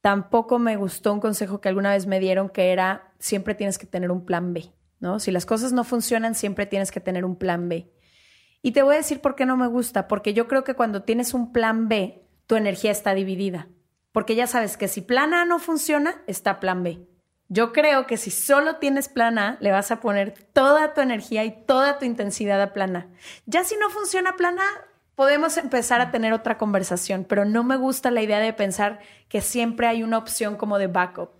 tampoco me gustó un consejo que alguna vez me dieron que era siempre tienes que tener un plan B, ¿no? Si las cosas no funcionan, siempre tienes que tener un plan B. Y te voy a decir por qué no me gusta, porque yo creo que cuando tienes un plan B, tu energía está dividida, porque ya sabes que si plan A no funciona, está plan B. Yo creo que si solo tienes plan A, le vas a poner toda tu energía y toda tu intensidad a plan A. Ya si no funciona plan A, podemos empezar a tener otra conversación, pero no me gusta la idea de pensar que siempre hay una opción como de backup.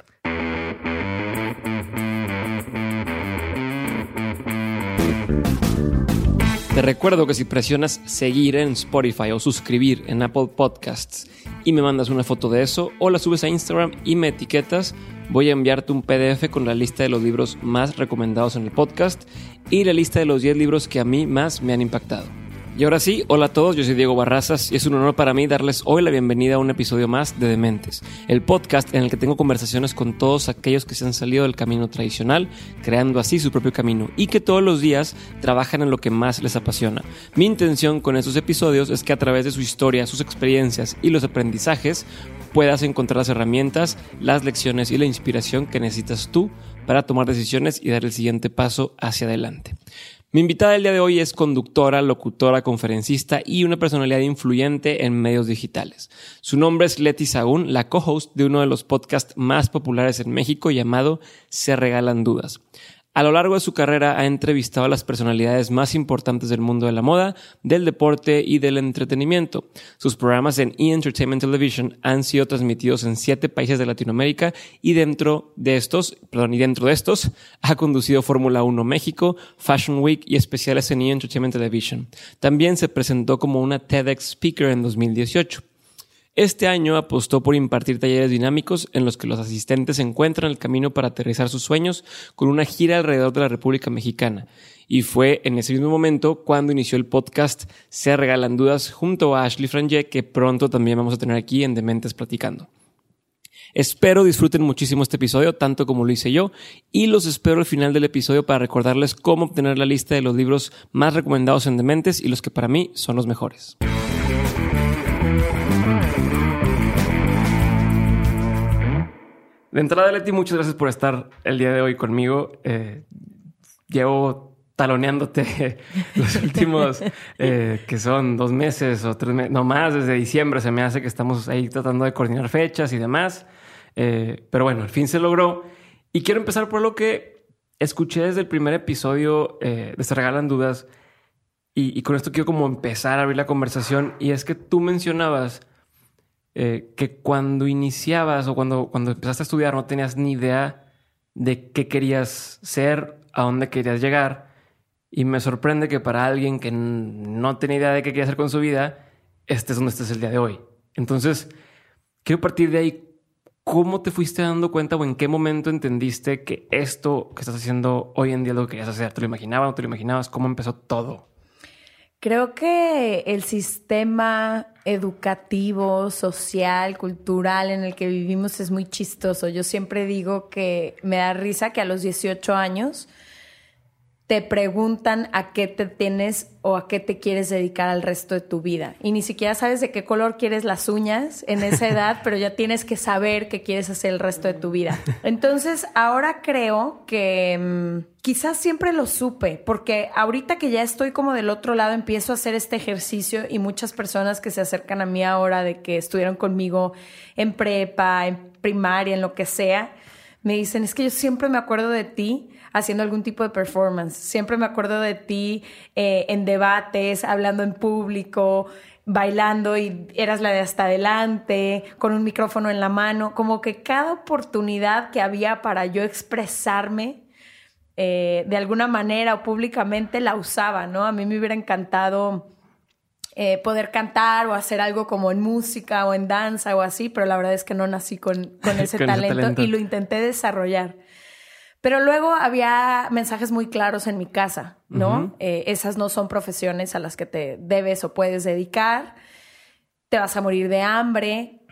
Te recuerdo que si presionas seguir en Spotify o suscribir en Apple Podcasts y me mandas una foto de eso o la subes a Instagram y me etiquetas, voy a enviarte un PDF con la lista de los libros más recomendados en el podcast y la lista de los 10 libros que a mí más me han impactado. Y ahora sí, hola a todos, yo soy Diego Barrazas y es un honor para mí darles hoy la bienvenida a un episodio más de Dementes, el podcast en el que tengo conversaciones con todos aquellos que se han salido del camino tradicional, creando así su propio camino y que todos los días trabajan en lo que más les apasiona. Mi intención con estos episodios es que a través de su historia, sus experiencias y los aprendizajes puedas encontrar las herramientas, las lecciones y la inspiración que necesitas tú para tomar decisiones y dar el siguiente paso hacia adelante. Mi invitada el día de hoy es conductora, locutora, conferencista y una personalidad influyente en medios digitales. Su nombre es Leti Sagún, la co-host de uno de los podcasts más populares en México llamado Se Regalan Dudas. A lo largo de su carrera ha entrevistado a las personalidades más importantes del mundo de la moda, del deporte y del entretenimiento. Sus programas en E! Entertainment Television han sido transmitidos en siete países de Latinoamérica y dentro de estos, perdón, y dentro de estos ha conducido Fórmula 1 México, Fashion Week y especiales en E! Entertainment Television. También se presentó como una TEDx Speaker en 2018. Este año apostó por impartir talleres dinámicos en los que los asistentes encuentran el camino para aterrizar sus sueños con una gira alrededor de la República Mexicana. Y fue en ese mismo momento cuando inició el podcast Se Regalan Dudas junto a Ashley Franje, que pronto también vamos a tener aquí en Dementes Platicando. Espero disfruten muchísimo este episodio, tanto como lo hice yo, y los espero al final del episodio para recordarles cómo obtener la lista de los libros más recomendados en Dementes y los que para mí son los mejores. De entrada, Leti, muchas gracias por estar el día de hoy conmigo. Eh, llevo taloneándote los últimos, eh, que son dos meses o tres meses, no más, desde diciembre se me hace que estamos ahí tratando de coordinar fechas y demás. Eh, pero bueno, al fin se logró. Y quiero empezar por lo que escuché desde el primer episodio de Se Regalan Dudas. Y, y con esto quiero como empezar a abrir la conversación. Y es que tú mencionabas eh, que cuando iniciabas o cuando, cuando empezaste a estudiar no tenías ni idea de qué querías ser, a dónde querías llegar. Y me sorprende que para alguien que no tenía idea de qué quería hacer con su vida, este es donde estés el día de hoy. Entonces, quiero partir de ahí. ¿Cómo te fuiste dando cuenta o en qué momento entendiste que esto que estás haciendo hoy en día lo querías hacer? ¿Te lo imaginabas no te lo imaginabas? ¿Cómo empezó todo? Creo que el sistema educativo, social, cultural en el que vivimos es muy chistoso. Yo siempre digo que me da risa que a los 18 años te preguntan a qué te tienes o a qué te quieres dedicar al resto de tu vida. Y ni siquiera sabes de qué color quieres las uñas en esa edad, pero ya tienes que saber qué quieres hacer el resto de tu vida. Entonces, ahora creo que mm, quizás siempre lo supe, porque ahorita que ya estoy como del otro lado, empiezo a hacer este ejercicio y muchas personas que se acercan a mí ahora de que estuvieron conmigo en prepa, en primaria, en lo que sea, me dicen, es que yo siempre me acuerdo de ti haciendo algún tipo de performance. Siempre me acuerdo de ti eh, en debates, hablando en público, bailando y eras la de hasta adelante, con un micrófono en la mano, como que cada oportunidad que había para yo expresarme eh, de alguna manera o públicamente la usaba, ¿no? A mí me hubiera encantado eh, poder cantar o hacer algo como en música o en danza o así, pero la verdad es que no nací con, ese, talento, y lo intenté desarrollar. Pero luego había mensajes muy claros en mi casa, ¿no? Eh, esas no son profesiones a las que te debes o puedes dedicar. Te vas a morir de hambre.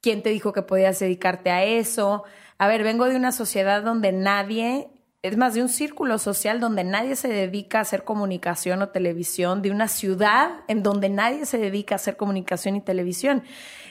¿Quién te dijo que podías dedicarte a eso? A ver, vengo de una sociedad donde nadie es más de un círculo social donde nadie se dedica a hacer comunicación o televisión, de una ciudad en donde nadie se dedica a hacer comunicación y televisión.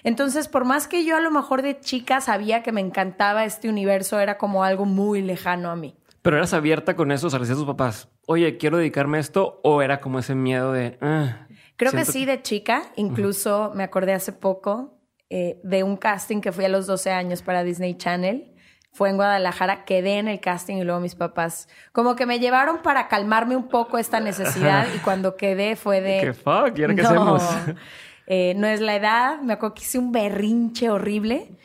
Entonces, por más que yo a lo mejor de chica sabía que me encantaba este universo, era como algo muy lejano a mí. Pero eras abierta con eso, o sea, decías a tus papás, oye, quiero dedicarme a esto, o era como ese miedo de... Ah, Creo que sí, de chica. Incluso me acordé hace poco eh, de un casting que fui a los 12 años para Disney Channel fue en Guadalajara, quedé en el casting y luego mis papás como que me llevaron para calmarme un poco esta necesidad y cuando quedé fue de... ¿Qué fuck? ¿Y ahora qué hacemos? Eh, no es la edad, me acuerdo que hice un berrinche horrible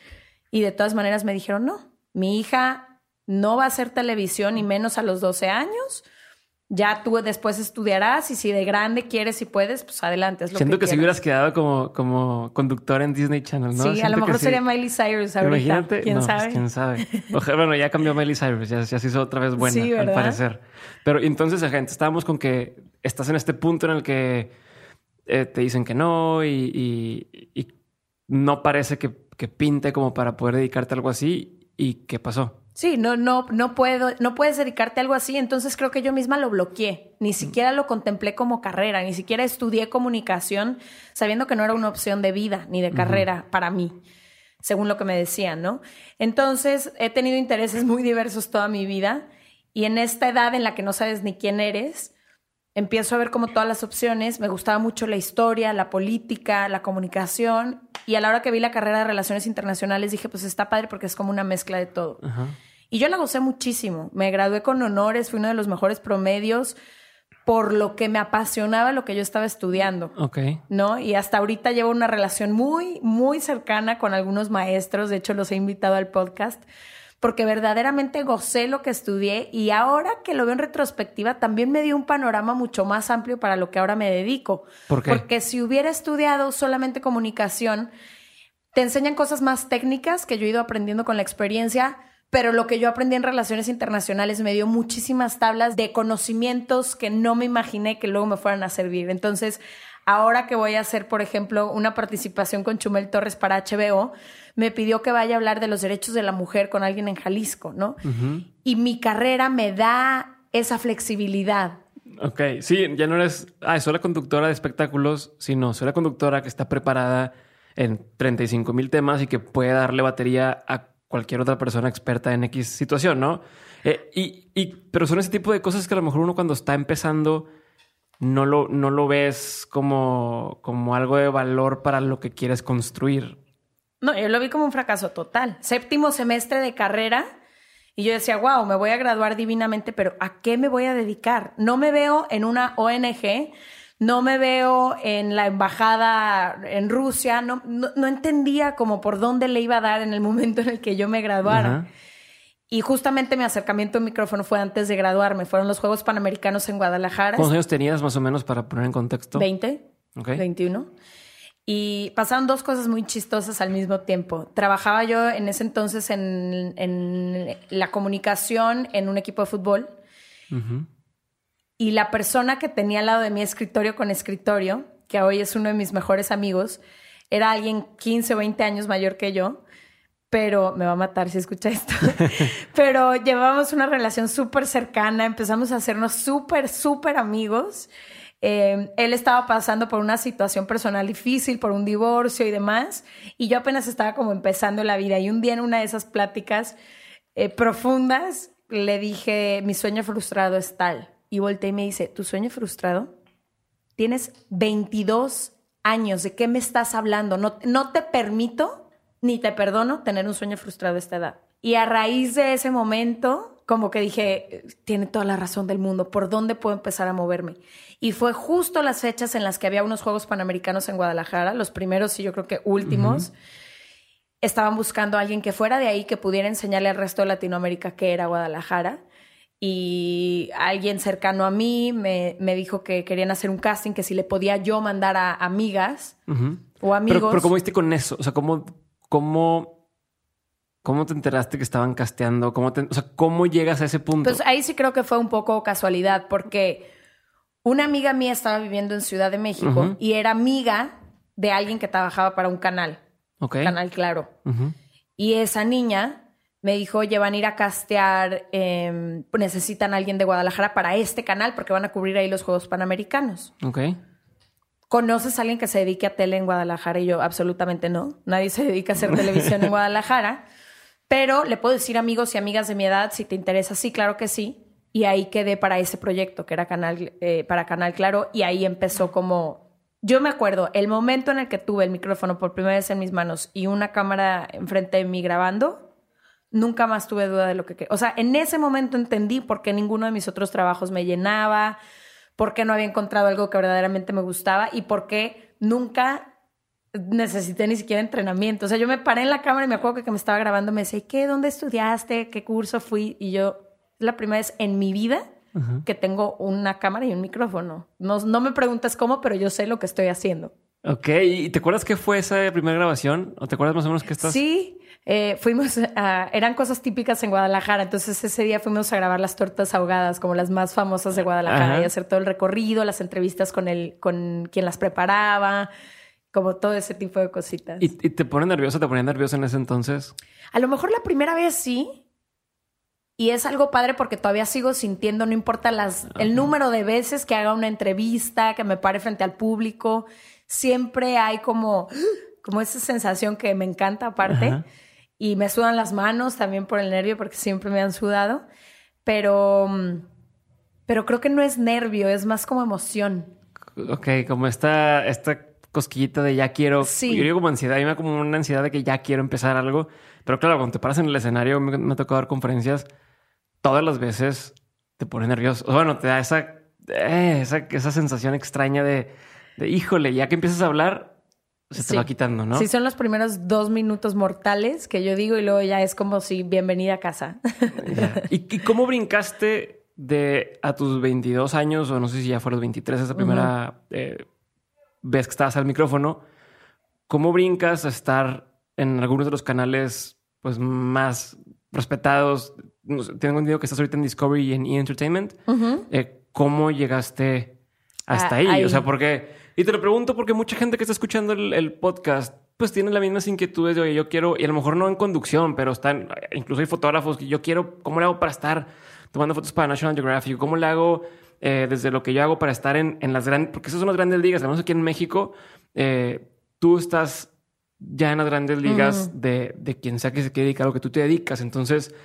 y de todas maneras me dijeron, no, mi hija no va a hacer televisión y menos a los 12 años ya tú después estudiarás y si de grande quieres y puedes, pues adelante. Es lo Siento que, si hubieras quedado como, como conductor en Disney Channel, ¿no? Sí, a lo mejor sería Miley Cyrus ahorita. Imagínate. ¿Quién pues, sabe? ¿Quién sabe? bueno, ya cambió Miley Cyrus, ya, se hizo otra vez buena, al parecer. Pero entonces, gente, estábamos con que estás en este punto en el que eh, te dicen que no y, y, no parece que, que pinte como para poder dedicarte a algo así. ¿Y qué pasó? Sí, no, no, no puedo, no puedes dedicarte a algo así. Entonces creo que yo misma lo bloqueé. Ni siquiera lo contemplé como carrera, ni siquiera estudié comunicación sabiendo que no era una opción de vida ni de carrera para mí, según lo que me decían, ¿no? Entonces he tenido intereses muy diversos toda mi vida y en esta edad en la que no sabes ni quién eres, empiezo a ver como todas las opciones. Me gustaba mucho la historia, la política, la comunicación y a la hora que vi la carrera de relaciones internacionales dije, pues está padre porque es como una mezcla de todo. Y yo la gocé muchísimo. Me gradué con honores, fui uno de los mejores promedios por lo que me apasionaba lo que yo estaba estudiando. Ok. ¿No? Y hasta ahorita llevo una relación muy, muy cercana con algunos maestros. De hecho, los he invitado al podcast porque verdaderamente gocé lo que estudié y ahora que lo veo en retrospectiva también me dio un panorama mucho más amplio para lo que ahora me dedico. ¿Por qué? Porque si hubiera estudiado solamente comunicación, te enseñan cosas más técnicas que yo he ido aprendiendo con la experiencia, pero lo que yo aprendí en relaciones internacionales me dio muchísimas tablas de conocimientos que no me imaginé que luego me fueran a servir. Entonces, ahora que voy a hacer, por ejemplo, una participación con Chumel Torres para HBO, me pidió que vaya a hablar de los derechos de la mujer con alguien en Jalisco, ¿no? Y mi carrera me da esa flexibilidad. Ok, sí, ya no eres, ah, soy la conductora de espectáculos, sino soy la conductora que está preparada en 35 mil temas y que puede darle batería a cualquier otra persona experta en X situación, ¿no? Eh, y, y, pero son ese tipo de cosas que a lo mejor uno cuando está empezando no lo, no lo ves como, como algo de valor para lo que quieres construir. No, yo lo vi como un fracaso total. Séptimo semestre de carrera y yo decía, wow, me voy a graduar divinamente, pero ¿a qué me voy a dedicar? No me veo en una ONG no me veo en la embajada en Rusia, no, no, entendía como por dónde le iba a dar en el momento en el que yo me graduara. Y justamente mi acercamiento al micrófono fue antes de graduarme. Fueron los Juegos Panamericanos en Guadalajara. ¿Cuántos años tenías más o menos para poner en contexto? 20, okay. 21. Y pasaron dos cosas muy chistosas al mismo tiempo. Trabajaba yo en ese entonces en, en la comunicación en un equipo de fútbol y la persona que tenía al lado de mi escritorio con escritorio, que hoy es uno de mis mejores amigos, era alguien 15 o 20 años mayor que yo, pero me va a matar si escucha esto. pero llevábamos una relación súper cercana, empezamos a hacernos súper, súper amigos. Eh, él estaba pasando por una situación personal difícil, por un divorcio y demás, y yo apenas estaba como empezando la vida. Y un día en una de esas pláticas eh, profundas le dije, mi sueño frustrado es tal y volteé y me dice, ¿tu sueño frustrado? Tienes 22 años, ¿de qué me estás hablando? No, no te permito ni te perdono tener un sueño frustrado a esta edad. Y a raíz de ese momento, como que dije, tiene toda la razón del mundo, ¿por dónde puedo empezar a moverme? Y fue justo las fechas en las que había unos Juegos Panamericanos en Guadalajara, los primeros y yo creo que últimos. Estaban buscando a alguien que fuera de ahí, que pudiera enseñarle al resto de Latinoamérica qué era Guadalajara y alguien cercano a mí me, dijo que querían hacer un casting, que si le podía yo mandar a amigas o amigos. Pero, ¿cómo viste con eso? O sea, ¿cómo, cómo, cómo te enteraste que estaban casteando? ¿Cómo o sea, ¿cómo llegas a ese punto? Pues ahí sí creo que fue un poco casualidad, porque una amiga mía estaba viviendo en Ciudad de México y era amiga de alguien que trabajaba para un canal. Canal Claro. Y esa niña me dijo, oye, van a ir a castear, em, necesitan a alguien de Guadalajara para este canal porque van a cubrir ahí los Juegos Panamericanos. Ok. ¿Conoces a alguien que se dedique a tele en Guadalajara? Y yo, absolutamente no. Nadie se dedica a hacer televisión en Guadalajara. Pero le puedo decir amigos y amigas de mi edad, si te interesa, sí, claro que sí. Y ahí quedé para ese proyecto, que era canal, eh, para Canal Claro. Y ahí empezó como... Yo me acuerdo, el momento en el que tuve el micrófono por primera vez en mis manos y una cámara enfrente de mí grabando, nunca más tuve duda de lo que... O sea, en ese momento entendí por qué ninguno de mis otros trabajos me llenaba, por qué no había encontrado algo que verdaderamente me gustaba y por qué nunca necesité ni siquiera entrenamiento. O sea, yo me paré en la cámara y me acuerdo que, me estaba grabando, me decía, ¿qué? ¿Dónde estudiaste? ¿Qué curso fui? Y yo, es la primera vez en mi vida que tengo una cámara y un micrófono. No, no me preguntas cómo, pero yo sé lo que estoy haciendo. Ok, ¿y te acuerdas qué fue esa primera grabación? ¿O te acuerdas más o menos qué estás? Sí, eh, fuimos a, eran cosas típicas en Guadalajara, entonces ese día fuimos a grabar las tortas ahogadas, como las más famosas de Guadalajara, y hacer todo el recorrido, las entrevistas con el, con quien las preparaba, como todo ese tipo de cositas. ¿Y, te pone nervioso? ¿Te ponía nervioso en ese entonces? A lo mejor la primera vez sí. Y es algo padre porque todavía sigo sintiendo, no importa las, el número de veces que haga una entrevista, que me pare frente al público, siempre hay como, como esa sensación que me encanta aparte. Y me sudan las manos también por el nervio porque siempre me han sudado. Pero, pero creo que no es nervio, es más como emoción. Ok, como esta, esta cosquillita de ya quiero. Sí. Yo digo como ansiedad, a mí me da como una ansiedad de que ya quiero empezar algo. Pero claro, cuando te paras en el escenario, me, me ha tocado dar conferencias, todas las veces te pone nervioso. O bueno, te da esa, eh, esa, esa sensación extraña de, de, híjole, ya que empiezas a hablar, se te va quitando, ¿no? Sí, son los primeros dos minutos mortales que yo digo y luego ya es como si bienvenida a casa. ¿Y, cómo brincaste de a tus 22 años o no sé si ya fueron 23 esa primera eh, vez que estabas al micrófono? ¿Cómo brincas a estar en algunos de los canales pues más respetados? Tengo entendido que estás ahorita en Discovery y en E! Entertainment. Eh, ¿Cómo llegaste hasta ah, ahí? O sea, porque y te lo pregunto porque mucha gente que está escuchando el, podcast, pues tiene las mismas inquietudes de, oye, yo quiero, y a lo mejor no en conducción, pero están, incluso hay fotógrafos que yo quiero, ¿cómo le hago para estar tomando fotos para National Geographic? ¿Cómo le hago eh, desde lo que yo hago para estar en, en las grandes, porque esas son las grandes ligas, además aquí en México, eh, tú estás ya en las grandes ligas de, de, quien sea que se quiere dedicar a lo que tú te dedicas. Entonces,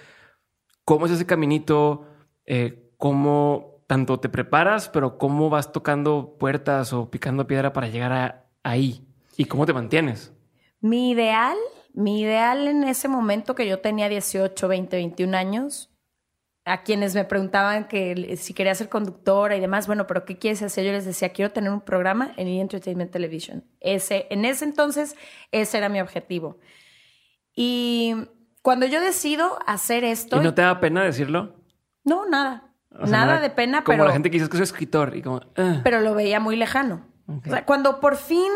¿cómo es ese caminito? Eh, ¿Cómo tanto te preparas, pero cómo vas tocando puertas o picando piedra para llegar a, ahí y cómo te mantienes. Mi ideal, mi ideal en ese momento que yo tenía 18, 20, 21 años, a quienes me preguntaban que si quería ser conductora y demás, bueno, pero ¿qué quieres hacer? Yo les decía, quiero tener un programa en E! Entertainment Television. Ese, en ese entonces, ese era mi objetivo. Y cuando yo decido hacer esto... ¿Y no te da pena decirlo? No, nada. Nada de pena, como pero. Como la gente que dice que soy escritor y como. Ah". Pero lo veía muy lejano. O sea, cuando por fin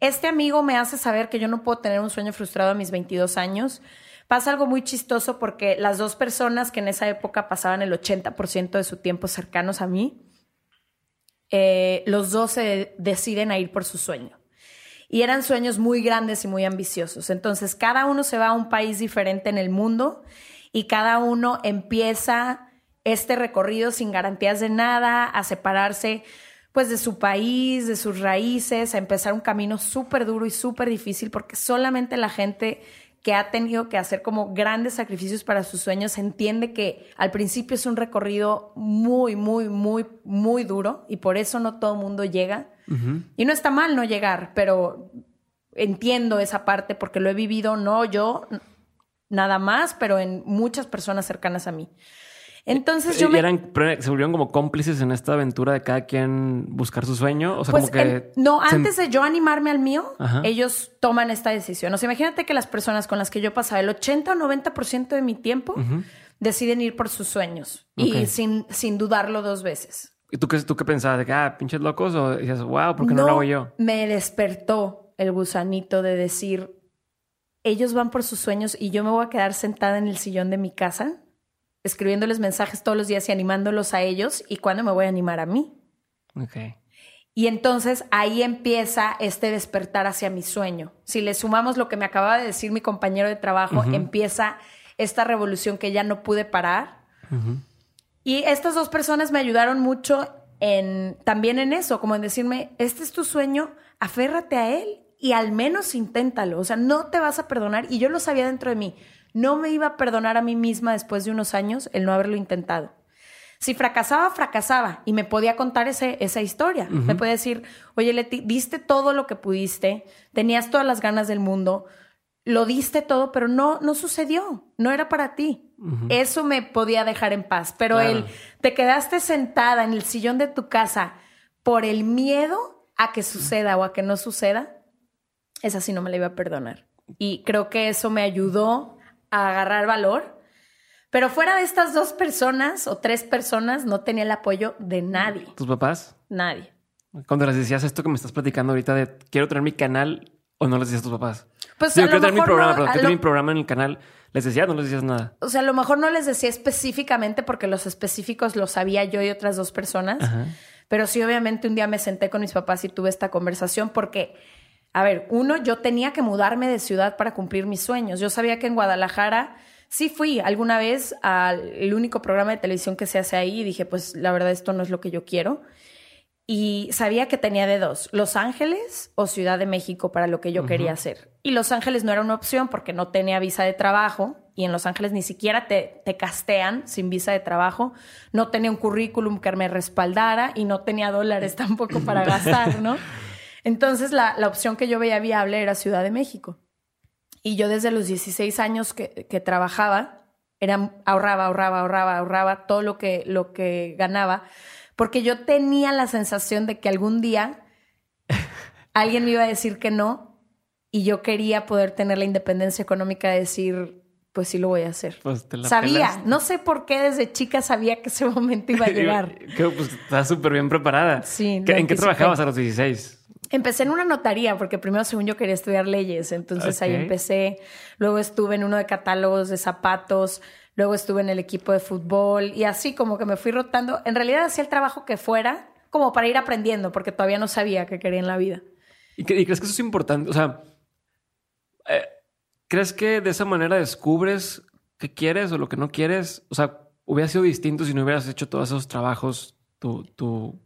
este amigo me hace saber que yo no puedo tener un sueño frustrado a mis 22 años, pasa algo muy chistoso porque las dos personas que en esa época pasaban el 80% de su tiempo cercanos a mí, eh, los dos se deciden a ir por su sueño. Y eran sueños muy grandes y muy ambiciosos. Entonces, cada uno se va a un país diferente en el mundo y cada uno empieza este recorrido sin garantías de nada, a separarse pues de su país, de sus raíces, a empezar un camino súper duro y súper difícil, porque solamente la gente que ha tenido que hacer como grandes sacrificios para sus sueños entiende que al principio es un recorrido muy, muy, muy, muy duro y por eso no todo el mundo llega. Y no está mal no llegar, pero entiendo esa parte porque lo he vivido, no yo nada más, pero en muchas personas cercanas a mí. Entonces yo ¿Y eran, se volvieron como cómplices en esta aventura de cada quien buscar su sueño? O sea, como pues, que... no, antes de yo animarme al mío, ellos toman esta decisión. O sea, imagínate que las personas con las que yo pasaba el 80 o 90% de mi tiempo deciden ir por sus sueños y sin, sin dudarlo dos veces. ¿Y tú qué, tú qué pensabas? ¿De que, ah, pinches locos? ¿O dices, wow, ¿por qué no, no lo hago yo? Me despertó el gusanito de decir, ellos van por sus sueños y yo me voy a quedar sentada en el sillón de mi casa escribiéndoles mensajes todos los días y animándolos a ellos y cuándo me voy a animar a mí. Okay. Y entonces ahí empieza este despertar hacia mi sueño. Si le sumamos lo que me acababa de decir mi compañero de trabajo, empieza esta revolución que ya no pude parar. Y estas dos personas me ayudaron mucho en, también en eso, como en decirme, este es tu sueño, aférrate a él y al menos inténtalo. O sea, no te vas a perdonar. Y yo lo sabía dentro de mí. No me iba a perdonar a mí misma después de unos años el no haberlo intentado. Si fracasaba, fracasaba y me podía contar ese, esa historia. Me podía decir, oye Leti, diste todo lo que pudiste, tenías todas las ganas del mundo, lo diste todo, pero no, no sucedió, no era para ti. Eso me podía dejar en paz, pero él, te quedaste sentada en el sillón de tu casa por el miedo a que suceda o a que no suceda, esa sí no me la iba a perdonar. Y creo que eso me ayudó a agarrar valor. Pero fuera de estas dos personas o tres personas, no tenía el apoyo de nadie. ¿Tus papás? Nadie. Cuando les decías esto que me estás platicando ahorita de quiero tener mi canal o no les decías a tus papás. Pues Digo, a lo quiero tener mi programa, no, pero quiero lo- tener mi programa en el canal. ¿Les decías o no les decías nada? O sea, a lo mejor no les decía específicamente porque los específicos los sabía yo y otras dos personas. Ajá. Pero sí, obviamente, un día me senté con mis papás y tuve esta conversación porque, a ver, uno, yo tenía que mudarme de ciudad para cumplir mis sueños. Yo sabía que en Guadalajara sí fui alguna vez al único programa de televisión que se hace ahí y dije, pues la verdad, esto no es lo que yo quiero. Y sabía que tenía de dos, Los Ángeles o Ciudad de México para lo que yo quería hacer. Y Los Ángeles no era una opción porque no tenía visa de trabajo y en Los Ángeles ni siquiera te, te castean sin visa de trabajo. No tenía un currículum que me respaldara y no tenía dólares tampoco para gastar, ¿no? Entonces la, la opción que yo veía viable era Ciudad de México. Y yo desde los 16 años que, que trabajaba, era, ahorraba, ahorraba, ahorraba, ahorraba todo lo que, lo que ganaba, porque yo tenía la sensación de que algún día alguien me iba a decir que no y yo quería poder tener la independencia económica de decir, pues sí lo voy a hacer. Pues te la sabía, no sé por qué desde chica sabía que ese momento iba a llegar. Que pues estás súper bien preparada. Sí, ¿Qué- lo ¿En qué anticipé. trabajabas a los 16? Empecé en una notaría porque primero según yo quería estudiar leyes, entonces ahí empecé, luego estuve en uno de catálogos de zapatos, luego estuve en el equipo de fútbol y así como que me fui rotando. En realidad hacía el trabajo que fuera como para ir aprendiendo porque todavía no sabía qué quería en la vida. ¿Y, cre- y crees que eso es importante? O sea, eh, ¿crees que de esa manera descubres qué quieres o lo que no quieres? O sea, hubiera sido distinto si no hubieras hecho todos esos trabajos, tu, tu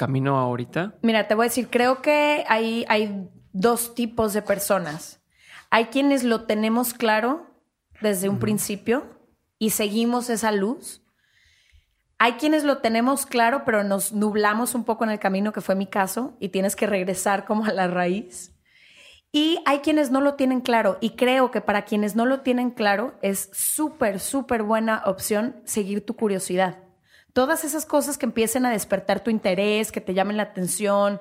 camino ahorita. Mira, te voy a decir, creo que hay, hay dos tipos de personas. Hay quienes lo tenemos claro desde un principio y seguimos esa luz. Hay quienes lo tenemos claro, pero nos nublamos un poco en el camino, que fue mi caso, y tienes que regresar como a la raíz. Y hay quienes no lo tienen claro, y creo que para quienes no lo tienen claro es súper, súper buena opción seguir tu curiosidad. Todas esas cosas que empiecen a despertar tu interés, que te llamen la atención,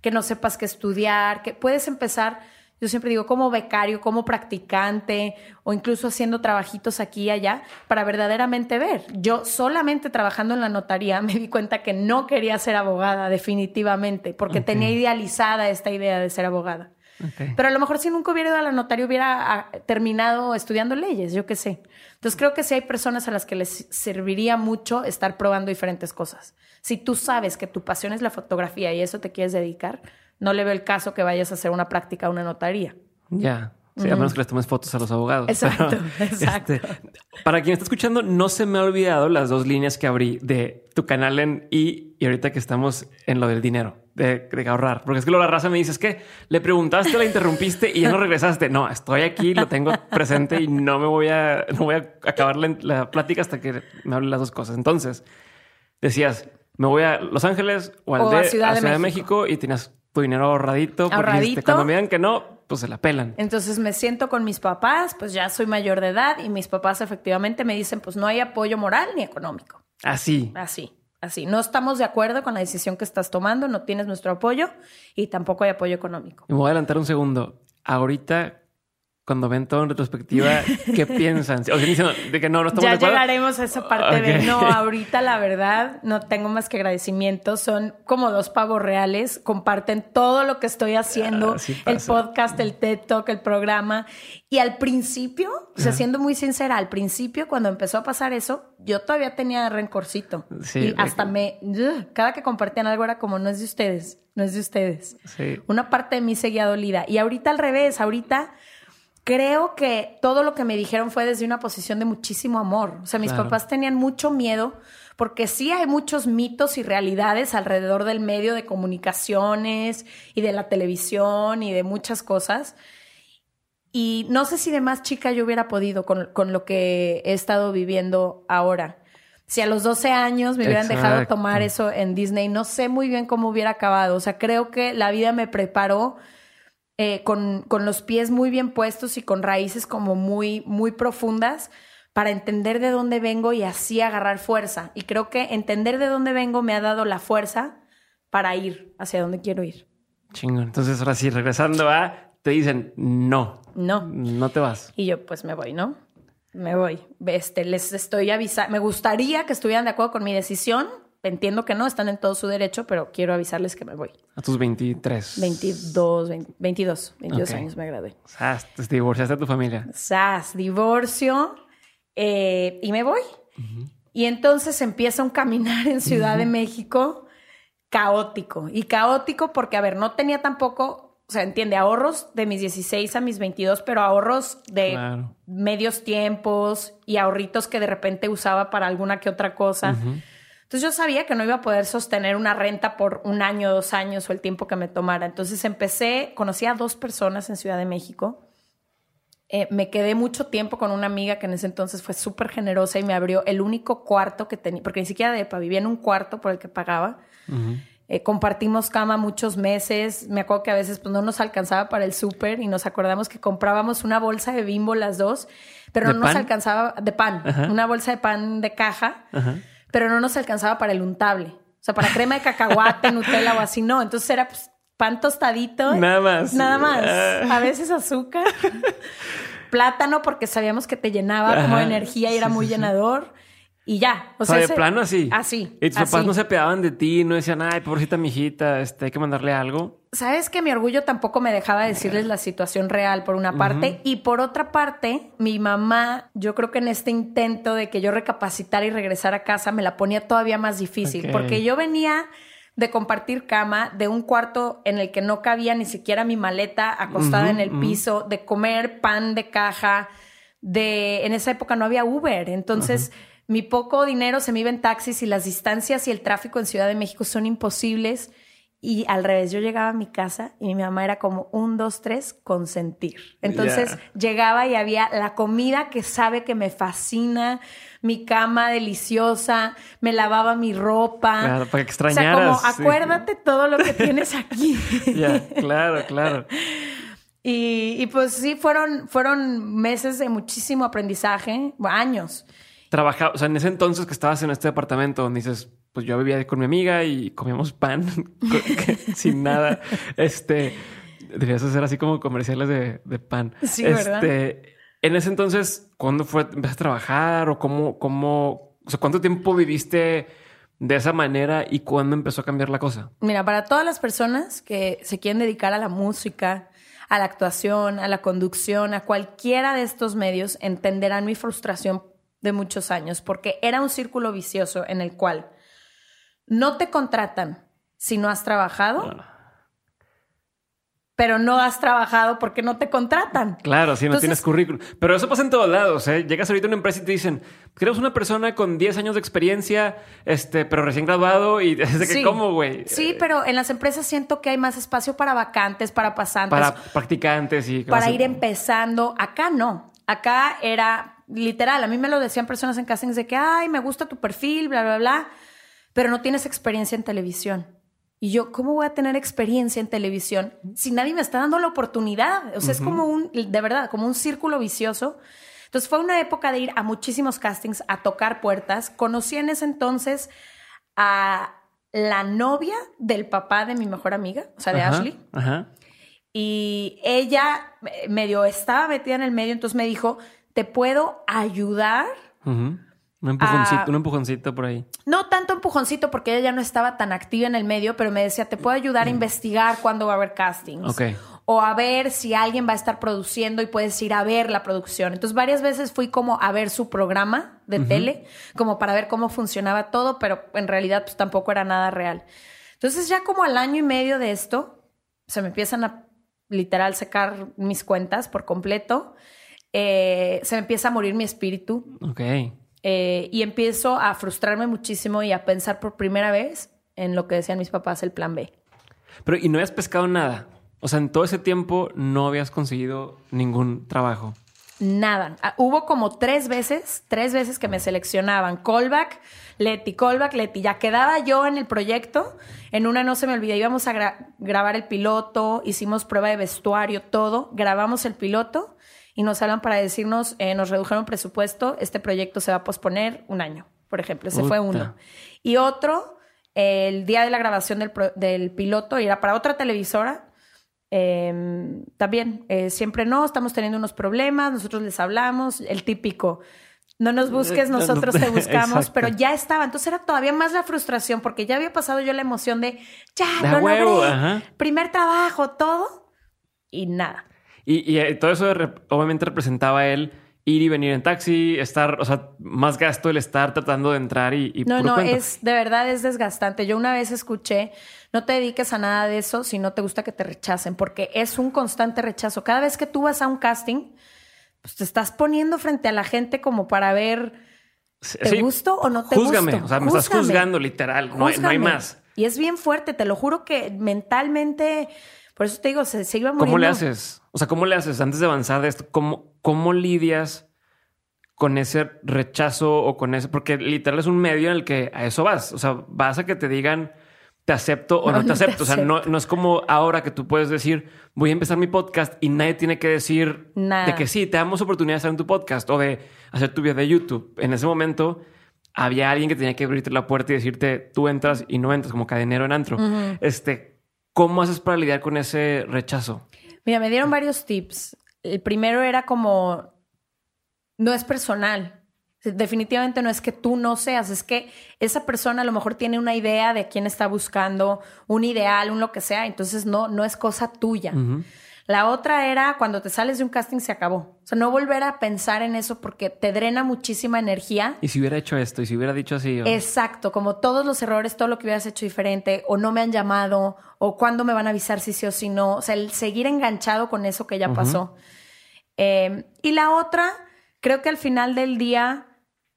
que no sepas qué estudiar, que puedes empezar, yo siempre digo, como becario, como practicante o incluso haciendo trabajitos aquí y allá para verdaderamente ver. Yo solamente trabajando en la notaría me di cuenta que no quería ser abogada definitivamente porque tenía idealizada esta idea de ser abogada. Pero a lo mejor si nunca hubiera ido a la notaría hubiera ah, terminado estudiando leyes, yo qué sé. Entonces creo que sí hay personas a las que les serviría mucho estar probando diferentes cosas. Si tú sabes que tu pasión es la fotografía y eso te quieres dedicar, no le veo el caso que vayas a hacer una práctica a una notaría. Ya. Sí, a menos que les tomes fotos a los abogados. Exacto, Pero, exacto. este, para quien está escuchando, no se me ha olvidado las dos líneas que abrí de tu canal en I y ahorita que estamos en lo del dinero, de, de ahorrar. Porque es que la raza me dice, es que le preguntaste, la interrumpiste y ya no regresaste. No, estoy aquí, lo tengo presente y no me voy a, no voy a acabar la, la plática hasta que me hable las dos cosas. Entonces, decías, me voy a Los Ángeles o al O de, a Ciudad de de México. México y tienes tu dinero ahorradito. porque dijiste, cuando me digan que no, pues se la pelan. Entonces me siento con mis papás, pues ya soy mayor de edad y mis papás efectivamente me dicen, pues no hay apoyo moral ni económico. Así. Así, así. No estamos de acuerdo con la decisión que estás tomando, no tienes nuestro apoyo y tampoco hay apoyo económico. Y me voy a adelantar un segundo. Ahorita, cuando ven todo en retrospectiva, ¿qué piensan? O sea, dicen de que no, no estamos Ya de acuerdo. llegaremos a esa parte de no, ahorita la verdad no tengo más que agradecimientos, son como dos pavos reales, comparten todo lo que estoy haciendo, Ah, sí el podcast, el TED Talk, el programa. Y al principio, o sea, siendo muy sincera, al principio cuando empezó a pasar eso, yo todavía tenía rencorcito. Sí, y hasta me, cada que compartían algo era como, no es de ustedes, no es de ustedes. Sí. Una parte de mí seguía dolida. Y ahorita al revés, ahorita creo que todo lo que me dijeron fue desde una posición de muchísimo amor. O sea, mis Claro. papás tenían mucho miedo porque sí hay muchos mitos y realidades alrededor del medio de comunicaciones y de la televisión y de muchas cosas. Y no sé si de más chica yo hubiera podido con, con lo que he estado viviendo ahora. Si a los 12 años me hubieran dejado tomar eso en Disney, no sé muy bien cómo hubiera acabado. O sea, creo que la vida me preparó eh, con, con los pies muy bien puestos y con raíces como muy, muy profundas para entender de dónde vengo y así agarrar fuerza. Y creo que entender de dónde vengo me ha dado la fuerza para ir hacia donde quiero ir. Chingón. Entonces, ahora sí, regresando a, te dicen, no, No. no te vas. Y yo, pues me voy, ¿no? Me voy. Este, les estoy avisando. Me gustaría que estuvieran de acuerdo con mi decisión. Entiendo que no, están en todo su derecho, pero quiero avisarles que me voy. A tus 23. 22, 20 22, 22 Ok. años me gradué. Te divorciaste de tu familia. Sas, divorcio eh, y me voy. Y entonces empieza un caminar en Ciudad de México caótico. Y caótico porque, a ver, no tenía tampoco, o sea, entiende, ahorros de mis 16 a mis 22, pero ahorros de Claro. medios tiempos y ahorritos que de repente usaba para alguna que otra cosa. Entonces yo sabía que no iba a poder sostener una renta por un año, dos años o el tiempo que me tomara. Entonces empecé, conocí a dos personas en Ciudad de México. Eh, me quedé mucho tiempo con una amiga que en ese entonces fue súper generosa y me abrió el único cuarto que tenía, porque ni siquiera de vivía en un cuarto por el que pagaba. Eh, compartimos cama muchos meses. Me acuerdo que a veces pues, no nos alcanzaba para el súper y nos acordamos que comprábamos una bolsa de bimbo las dos, pero ¿De no nos alcanzaba de pan, Ajá. una bolsa de pan de caja, Ajá. Pero no nos alcanzaba para el untable. O sea, para crema de cacahuate, Nutella o así, no. Entonces era pues, pan tostadito. Nada más. Nada más. Ah. A veces azúcar. Plátano porque sabíamos que te llenaba como Ajá. energía y era Sí, muy sí, sí. Y ya. O sea, de ese- plano así. Así. Y tus papás no se pegaban de ti, no decían, ay, pobrecita mijita, este, hay que mandarle algo. Sabes que mi orgullo tampoco me dejaba decirles la situación real por una parte y por otra parte mi mamá yo creo que en este intento de que yo recapacitara y regresara a casa me la ponía todavía más difícil porque yo venía de compartir cama de un cuarto en el que no cabía ni siquiera mi maleta acostada en el piso de comer pan de caja de en esa época no había Uber entonces mi poco dinero se me iba en taxis y las distancias y el tráfico en Ciudad de México son imposibles y al revés, yo llegaba a mi casa y mi mamá era como un, dos, tres, consentir. Entonces llegaba y había la comida que sabe que me fascina, mi cama deliciosa, me lavaba mi ropa. Claro, para que O sea, extrañaras. como sí. acuérdate todo lo que tienes aquí. Ya, claro, claro. y, y pues sí, fueron, fueron meses de muchísimo aprendizaje, años. Trabajaba, o sea, en ese entonces que estabas en este departamento donde dices, pues yo vivía con mi amiga y comíamos pan sin nada. Este, deberías hacer así como comerciales de, de pan. Sí, ¿verdad? este, En ese entonces, ¿cuándo fue, empezaste a trabajar o cómo, cómo, o sea, cuánto tiempo viviste de esa manera y cuándo empezó a cambiar la cosa? Mira, para todas las personas que se quieren dedicar a la música, a la actuación, a la conducción, a cualquiera de estos medios, entenderán mi frustración de muchos años, porque era un círculo vicioso en el cual no te contratan si no has trabajado, pero no has trabajado porque no te contratan. Claro, si no Entonces- tienes currículum. Pero eso pasa en todos lados. ¿eh? Llegas ahorita a una empresa y te dicen, queremos una persona con 10 años de experiencia, este, pero recién graduado y desde que, Sí. ¿cómo, güey? Sí, pero en las empresas siento que hay más espacio para vacantes, para pasantes, Para practicantes y para ir empezando. Acá no. Acá era literal. A mí me lo decían personas en castings de que, ay, me gusta tu perfil, bla, bla, bla, pero no tienes experiencia en televisión. Y yo, ¿cómo voy a tener experiencia en televisión si nadie me está dando la oportunidad? O sea, es como un, de verdad, como un círculo vicioso. Entonces fue una época de ir a muchísimos castings, a tocar puertas. Conocí en ese entonces a la novia del papá de mi mejor amiga, o sea, de Ajá, Ashley. Ajá. Y ella eh, medio estaba metida en el medio, entonces me dijo, ¿te puedo ayudar? Un empujoncito, Ah. un empujoncito por ahí. No tanto empujoncito porque ella ya no estaba tan activa en el medio, pero me decía, ¿te puedo ayudar a investigar cuándo va a haber castings? Ok. O a ver si alguien va a estar produciendo y puedes ir a ver la producción. Entonces varias veces fui como a ver su programa de tele, como para ver cómo funcionaba todo, pero en realidad pues tampoco era nada real. Entonces ya como al año y medio de esto, se me empiezan a literal secar mis cuentas por completo. Eh, se me empieza a morir mi espíritu. Ok. Eh, y empiezo a frustrarme muchísimo y a pensar por primera vez en lo que decían mis papás, el plan B. Pero, ¿y no habías pescado nada? O sea, en todo ese tiempo no habías conseguido ningún trabajo. Nada. Ah, hubo como tres veces, tres veces que me seleccionaban. Callback, Leti, callback, Leti. Ya quedaba yo en el proyecto. En una no se me olvida, íbamos a grabar el piloto, hicimos prueba de vestuario, todo. Grabamos el piloto y nos hablan para decirnos, eh, nos redujeron presupuesto, este proyecto se va a posponer un año, por ejemplo. Ese fue uno. Y otro, el día de la grabación del, del piloto, era para otra televisora, Em, también, eh, siempre no, estamos teniendo unos problemas, nosotros les hablamos, el típico, no nos busques, nosotros te buscamos, pero ya estaba. Entonces era todavía más la frustración porque ya había pasado yo la emoción de, ya, lo logré, primer trabajo, todo, y nada. Y, y eh, todo eso obviamente representaba él ir y venir en taxi, estar, o sea, más gasto el estar tratando de entrar y... y no, no, es, de verdad es desgastante. Yo una vez escuché, no te dediques a nada de eso si no te gusta que te rechacen, porque es un constante rechazo. Cada vez que tú vas a un casting, pues te estás poniendo frente a la gente como para ver, ¿te gusto o no te Júzgame, o sea, me estás juzgando literal, no hay, más. Y es bien fuerte, te lo juro que mentalmente... Por eso te digo, se, se iba ¿Cómo le haces? O sea, ¿cómo le haces antes de avanzar de esto? ¿Cómo, cómo lidias con ese rechazo o con ese? Porque literal es un medio en el que a eso vas. O sea, vas a que te digan te acepto o no, te, acepto. O sea, no, no, es como ahora que tú puedes decir voy a empezar mi podcast y nadie tiene que decir de que sí, te damos oportunidad de en tu podcast o de hacer tu video de YouTube. En ese momento había alguien que tenía que abrirte la puerta y decirte tú entras y no entras como cadenero en antro. Este, ¿Cómo haces para lidiar con ese rechazo? Mira, me dieron varios tips. El primero era como, no es personal. Definitivamente no es que tú no seas, es que esa persona a lo mejor tiene una idea de quién está buscando, un ideal, un lo que sea, entonces no, no es cosa tuya. La otra era cuando te sales de un casting se acabó. O sea, no volver a pensar en eso porque te drena muchísima energía. Y si hubiera hecho esto, y si hubiera dicho así. Exacto, como todos los errores, todo lo que hubieras hecho diferente, o no me han llamado, o cuándo me van a avisar si sí o si no. O sea, el seguir enganchado con eso que ya pasó. Em, y la otra, creo que al final del día,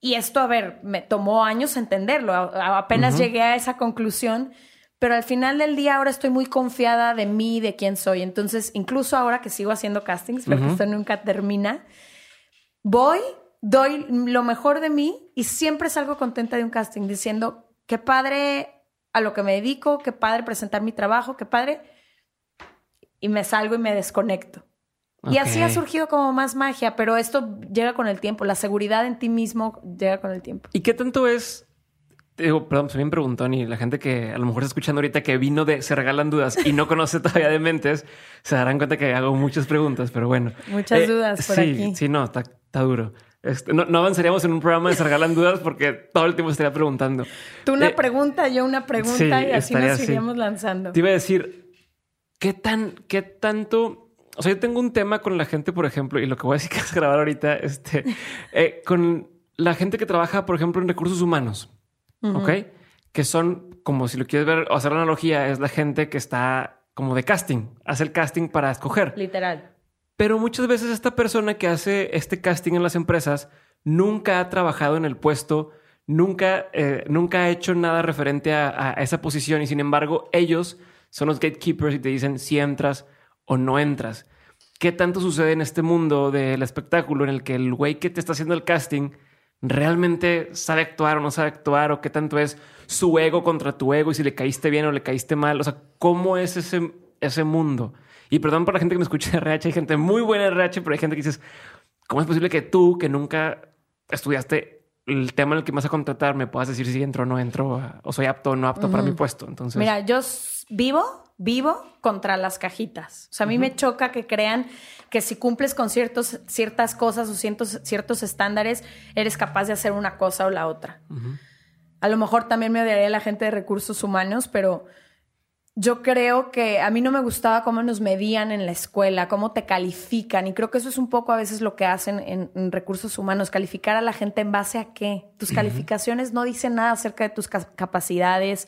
y esto, a ver, me tomó años entenderlo, apenas llegué a esa conclusión pero al final del día ahora estoy muy confiada de mí, de quién soy. Entonces, incluso ahora que sigo haciendo castings, porque esto nunca termina, voy, doy lo mejor de mí y siempre salgo contenta de un casting diciendo, qué padre a lo que me dedico, qué padre presentar mi trabajo, qué padre. Y me salgo y me desconecto. Y así ha surgido como más magia, pero esto llega con el tiempo, la seguridad en ti mismo llega con el tiempo. ¿Y qué tanto es Digo, perdón, se me preguntó y la gente que a lo mejor está escuchando ahorita que vino de Se Regalan Dudas y no conoce todavía de mentes, se darán cuenta que hago muchas preguntas, pero bueno. Muchas eh, dudas por sí, aquí. Sí, no, está, está duro. Este, no, avanzaríamos en un programa de Se Regalan Dudas porque todo el tiempo estaría preguntando. Tú una eh, pregunta, yo una pregunta y así nos iríamos lanzando. Te iba a decir, ¿qué tan, qué tanto... O sea, yo tengo un tema con la gente, por ejemplo, y lo que voy a decir que es grabar ahorita, este, eh, con la gente que trabaja, por ejemplo, en recursos humanos. ¿ok? Que son, como si lo quieres ver o hacer analogía, es la gente que está como de casting, hace el casting para escoger. Literal. Pero muchas veces esta persona que hace este casting en las empresas nunca ha trabajado en el puesto, nunca, eh, nunca ha hecho nada referente a, esa posición y sin embargo ellos son los gatekeepers y te dicen si entras o no entras. ¿Qué tanto sucede en este mundo del espectáculo en el que el güey que te está haciendo el casting realmente sabe actuar o no sabe actuar o qué tanto es su ego contra tu ego y si le caíste bien o le caíste mal. O sea, ¿cómo es ese, ese mundo? Y perdón por la gente que me escucha de RH, hay gente muy buena en RH, pero hay gente que dices, ¿cómo es posible que tú, que nunca estudiaste el tema en el que me vas a contratar, me puedas decir si entro o no entro o soy apto o no apto para mi puesto? Entonces, mira, yo vivo vivo contra las cajitas. O sea, a mí me choca que crean que si cumples con ciertos, ciertas cosas o ciertos, ciertos estándares, eres capaz de hacer una cosa o la otra. A lo mejor también me odiaría la gente de recursos humanos, pero yo creo que a mí no me gustaba cómo nos medían en la escuela, cómo te califican. Y creo que eso es un poco a veces lo que hacen en, recursos humanos, calificar a la gente en base a qué. Tus calificaciones no dicen nada acerca de tus capacidades.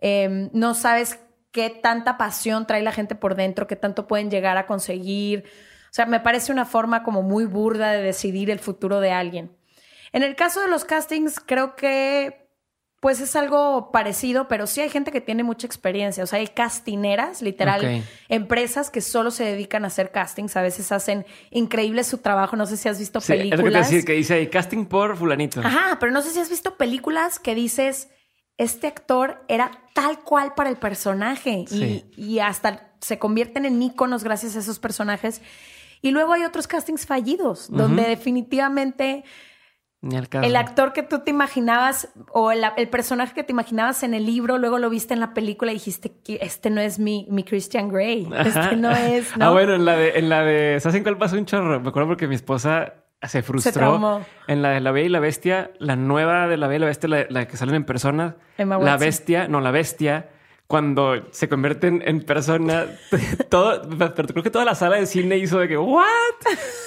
Em, no sabes qué tanta pasión trae la gente por dentro, qué tanto pueden llegar a conseguir. O sea, me parece una forma como muy burda de decidir el futuro de alguien. En el caso de los castings, creo que pues es algo parecido, pero sí hay gente que tiene mucha experiencia. O sea, hay castineras, literal, empresas que solo se dedican a hacer castings. A veces hacen increíble su trabajo. No sé si has visto películas. Es lo que decir, que dice ahí casting por fulanito. Ajá, pero no sé si has visto películas que dices, este actor era tal cual para el personaje y, hasta se convierten en íconos gracias a esos personajes. Y luego hay otros castings fallidos, donde definitivamente el actor que tú te imaginabas o el, personaje que te imaginabas en el libro, luego lo viste en la película y dijiste que este no es mi, mi Christian Grey. Este no es. Ah, bueno, en la de, en la de, ¿sabes en cuál pasó un chorro? Me acuerdo porque mi esposa se frustró. en la de La Bella y la Bestia, la nueva de La Bella y la Bestia, la, la que salen en persona. la Bestia, no, la Bestia cuando se convierten en persona, todo, pero creo que toda la sala de cine hizo de que, ¿what?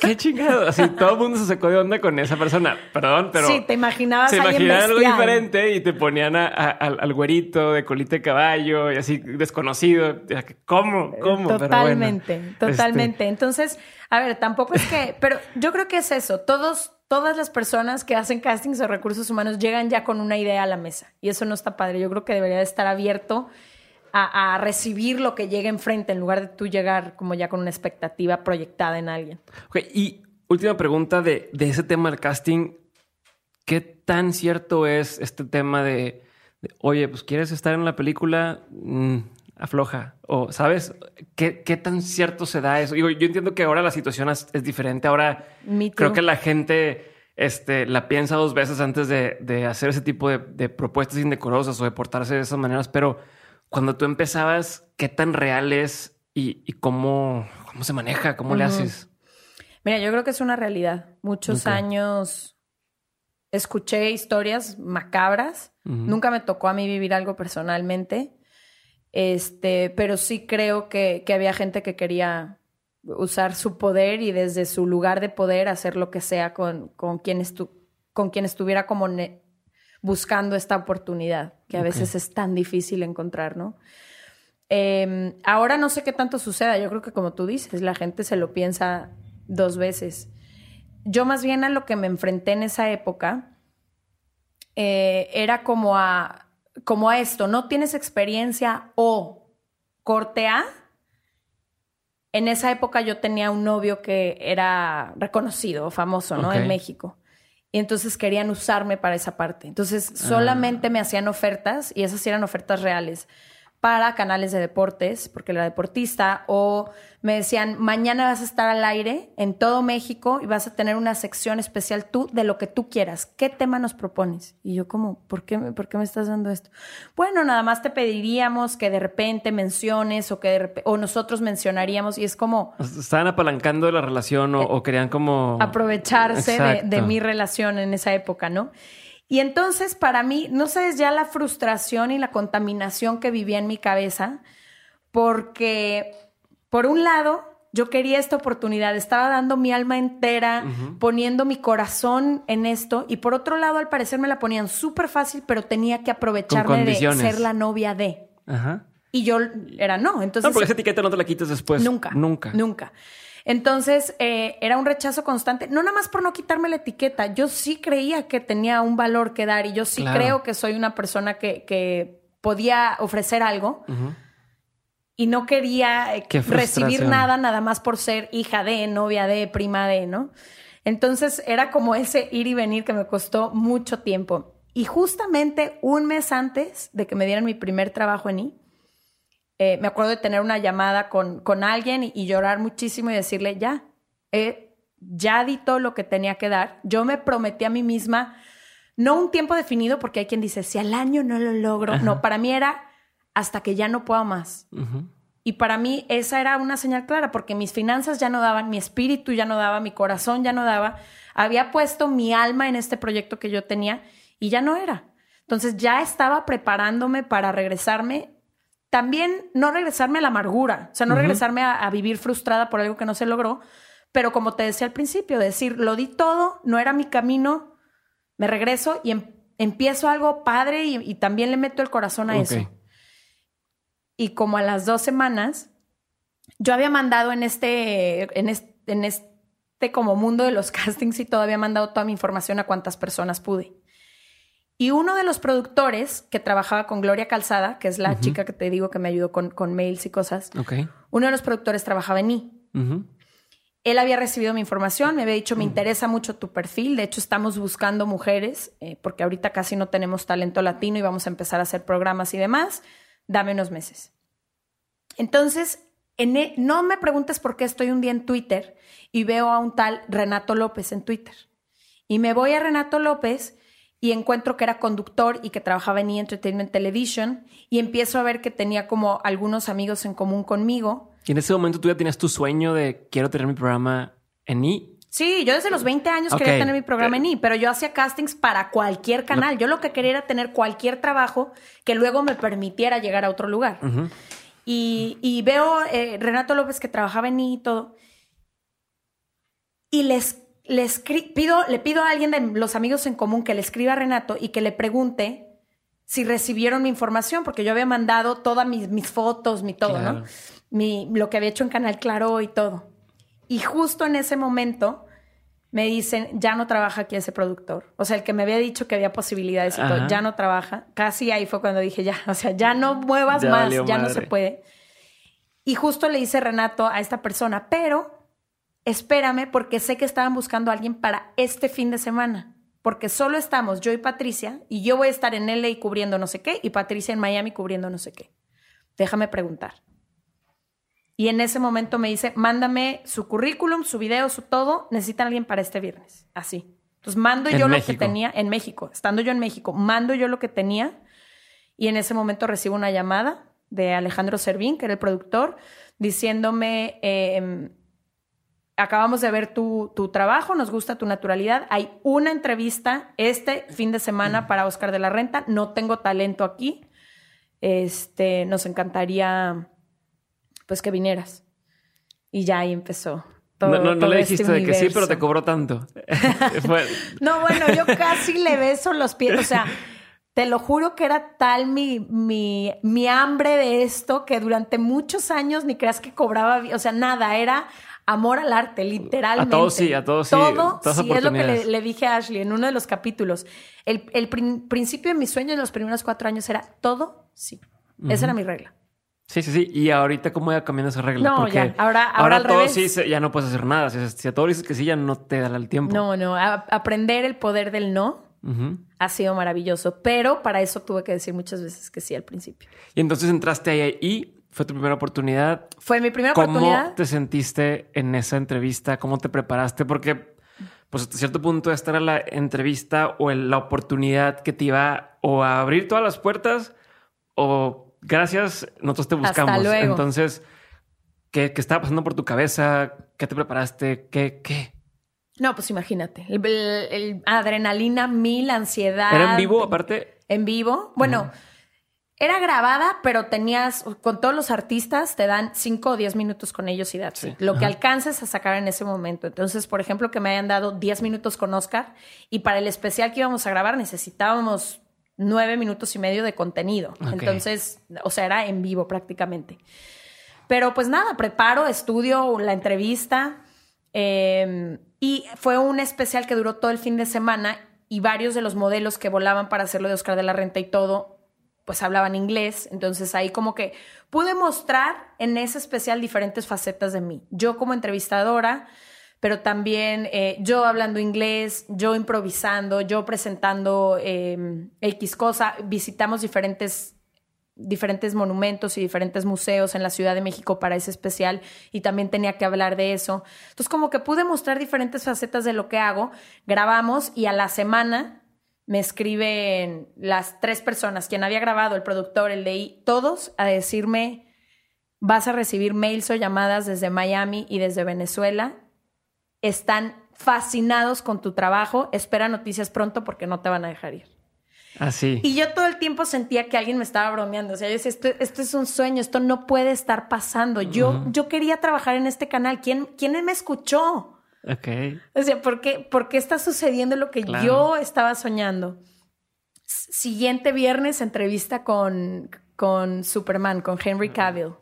¿Qué chingado? Así todo el mundo se sacó de onda con esa persona. Perdón, pero. Sí, te imaginabas. Se imaginaban algo diferente y te ponían al, güerito de colita de caballo y así desconocido. ¿Cómo? ¿Cómo? Totalmente, totalmente. Este Entonces, a ver, tampoco es que, pero yo creo que es eso. Todos todas las personas que hacen castings de recursos humanos llegan ya con una idea a la mesa y eso no está padre. Yo creo que debería de estar abierto a, recibir lo que llegue enfrente en lugar de tú llegar como ya con una expectativa proyectada en alguien. Ok, y última pregunta de, ese tema del casting. ¿Qué tan cierto es este tema de, oye, pues quieres estar en la película? Mm, afloja. O, ¿sabes? ¿Qué, tan cierto se da eso? yo entiendo que ahora la situación es, diferente. Ahora creo que la gente este, la piensa dos veces antes de, hacer ese tipo de, de, propuestas indecorosas o de portarse de esas maneras. Pero cuando tú empezabas, ¿qué tan real es y, cómo, cómo se maneja? ¿Cómo le haces? Mira, yo creo que es una realidad. Muchos años escuché historias macabras. Nunca me tocó a mí vivir algo personalmente. Este, pero sí creo que, había gente que quería usar su poder y desde su lugar de poder hacer lo que sea con, con, quien, con quien estuviera como buscando esta oportunidad, que a veces es tan difícil encontrar, ¿no? Em, ahora no sé qué tanto suceda, yo creo que como tú dices, la gente se lo piensa dos veces. Yo más bien a lo que me enfrenté en esa época eh, era como a, como a esto, no tienes experiencia o corte A. En esa época yo tenía un novio que era reconocido, famoso, ¿no? En México y entonces querían usarme para esa parte. Entonces solamente ah. me hacían ofertas y esas eran ofertas reales para canales de deportes, porque era deportista, o me decían, mañana vas a estar al aire en todo México y vas a tener una sección especial tú de lo que tú quieras. ¿Qué tema nos propones? Y yo como, ¿por qué, ¿por qué me estás dando esto? Bueno, nada más te pediríamos que de repente menciones o que o nosotros mencionaríamos y es como... Estaban apalancando la relación o, eh, querían como... Aprovecharse de, de mi relación en esa época, ¿no? Y entonces para mí, no sabes ya la frustración y la contaminación que vivía en mi cabeza, porque por un lado yo quería esta oportunidad, estaba dando mi alma entera, poniendo mi corazón en esto, y por otro lado al parecer me la ponían súper fácil, pero tenía que aprovecharme de ser la novia de. Y yo era no. Entonces, no, porque esa etiqueta no te la quites después. Nunca. Nunca. Nunca. Entonces, eh, era un rechazo constante, no nada más por no quitarme la etiqueta, yo sí creía que tenía un valor que dar y yo sí creo que soy una persona que, podía ofrecer algo. Y no quería eh, recibir nada nada más por ser hija de, novia de, prima de, ¿no? Entonces era como ese ir y venir que me costó mucho tiempo. Y justamente un mes antes de que me dieran mi primer trabajo en I, eh, me acuerdo de tener una llamada con, con alguien y, llorar muchísimo y decirle, ya, eh, ya di todo lo que tenía que dar. Yo me prometí a mí misma, no un tiempo definido, porque hay quien dice, si al año no lo logro, no, para mí era hasta que ya no pueda más. Y para mí esa era una señal clara, porque mis finanzas ya no daban, mi espíritu ya no daba, mi corazón ya no daba. Había puesto mi alma en este proyecto que yo tenía y ya no era. Entonces ya estaba preparándome para regresarme también no regresarme a la amargura, o sea, no regresarme a, vivir frustrada por algo que no se logró, pero como te decía al principio, decir, lo di todo, no era mi camino, me regreso y em, empiezo algo padre y, también le meto el corazón a eso. y como a las dos semanas, yo había mandado en este, en este, en este como mundo de los castings y todo, había mandado toda mi información a cuantas personas pude. Y uno de los productores que trabajaba con Gloria Calzada, que es la chica que te digo que me ayudó con, con mails y cosas, uno de los productores trabajaba en I. Él había recibido mi información, me había dicho, me interesa mucho tu perfil, de hecho estamos buscando mujeres, eh, porque ahorita casi no tenemos talento latino y vamos a empezar a hacer programas y demás, dame unos meses. Entonces, e, no me preguntes por qué estoy un día en Twitter y veo a un tal Renato López en Twitter. Y me voy a Renato López y encuentro que era conductor y que trabajaba en E! Entertainment Television y empiezo a ver que tenía como algunos amigos en común conmigo. Y en ese momento tú ya tenías tu sueño de quiero tener mi programa en E! Sí, yo desde los 20 años quería tener mi programa en E! pero yo hacía castings para cualquier canal. Yo lo que quería era tener cualquier trabajo que luego me permitiera llegar a otro lugar. y, veo eh, Renato López que trabajaba en E! y todo. Y les le, pido, le pido a alguien de los amigos en común que le escriba a Renato y que le pregunte si recibieron mi información, porque yo había mandado todas mis, mis fotos, mi todo, ¿no? Mi, lo que había hecho en Canal Claro y todo. Y justo en ese momento me dicen, ya no trabaja aquí ese productor. O sea, el que me había dicho que había posibilidades y todo, ya no trabaja. Casi ahí fue cuando dije, ya, o sea, ya no muevas más, ya no se puede. Y justo le dice Renato a esta persona, pero espérame porque sé que estaban buscando a alguien para este fin de semana. Porque solo estamos yo y Patricia y yo voy a estar en LA cubriendo no sé qué y Patricia en Miami cubriendo no sé qué. Déjame preguntar. Y en ese momento me dice, mándame su currículum, su video, su todo. Necesitan alguien para este viernes. Así. Entonces mando yo lo que tenía en México. Estando yo en México, mando yo lo que tenía. Y en ese momento recibo una llamada de Alejandro Servín, que era el productor, diciéndome, eh, acabamos de ver tu, trabajo, nos gusta tu naturalidad. Hay una entrevista este fin de semana para Oscar de la Renta. No tengo talento aquí. Este, nos encantaría pues que vinieras. Y ya ahí empezó. Todo, no, no, le este dijiste de que sí, pero te cobró tanto. no, bueno, yo casi le beso los pies. O sea, te lo juro que era tal mi, mi, mi hambre de esto que durante muchos años ni creas que cobraba. O sea, nada, era amor al arte, literalmente. A todos sí, a todos sí. Todo sí, es lo que le, dije a Ashley en uno de los capítulos. El, el principio de mi sueño en los primeros cuatro años era todo sí. Esa era mi regla. Sí, sí, sí. Y ahorita, ¿cómo ya cambiando esa regla? No, ya. Ahora, ahora, ahora todo sí, ya no puedes hacer nada. Si, a todo dices que sí, ya no te da el tiempo. No, no. aprender el poder del no ha sido maravilloso. Pero para eso tuve que decir muchas veces que sí al principio. Y entonces entraste ahí y ¿Fue tu primera oportunidad? Fue mi primera oportunidad. ¿Cómo te sentiste en esa entrevista? ¿Cómo te preparaste? Porque, pues, hasta cierto punto, esta era la entrevista o la oportunidad que te iba o a abrir todas las puertas o gracias, nosotros te buscamos. Hasta luego. Entonces, ¿qué, estaba pasando por tu cabeza? ¿Qué te preparaste? ¿Qué? ¿Qué? No, pues imagínate. El, adrenalina mil, ansiedad. ¿Era en vivo aparte? En vivo. Bueno. Era grabada, pero tenías, con todos los artistas, te dan 5 o 10 minutos con ellos y that's Lo que alcances a sacar en ese momento. Entonces, por ejemplo, que me hayan dado 10 minutos con Oscar y para el especial que íbamos a grabar necesitábamos 9 minutos y medio de contenido. Entonces, o sea, era en vivo prácticamente. Pero pues nada, preparo, estudio la entrevista em, y fue un especial que duró todo el fin de semana y varios de los modelos que volaban para hacerlo de Oscar de la Renta y todo pues hablaban inglés, entonces ahí como que pude mostrar en ese especial diferentes facetas de mí. Yo como entrevistadora, pero también eh, yo hablando inglés, yo improvisando, yo presentando em, X cosa, visitamos diferentes, diferentes monumentos y diferentes museos en la Ciudad de México para ese especial y también tenía que hablar de eso. Entonces como que pude mostrar diferentes facetas de lo que hago, grabamos y a la semana me escriben las tres personas, quien había grabado, el productor, el de todos a decirme, vas a recibir mails o llamadas desde Miami y desde Venezuela. Están fascinados con tu trabajo, espera noticias pronto porque no te van a dejar ir. Así. y yo todo el tiempo sentía que alguien me estaba bromeando. O sea, yo decía, esto, es un sueño, esto no puede estar pasando. Yo, yo quería trabajar en este canal. ¿Quién, ¿Quién me escuchó? Ok. O sea, ¿por qué, por qué está sucediendo lo que yo estaba soñando? Siguiente viernes, entrevista con, con Superman, con Henry Cavill.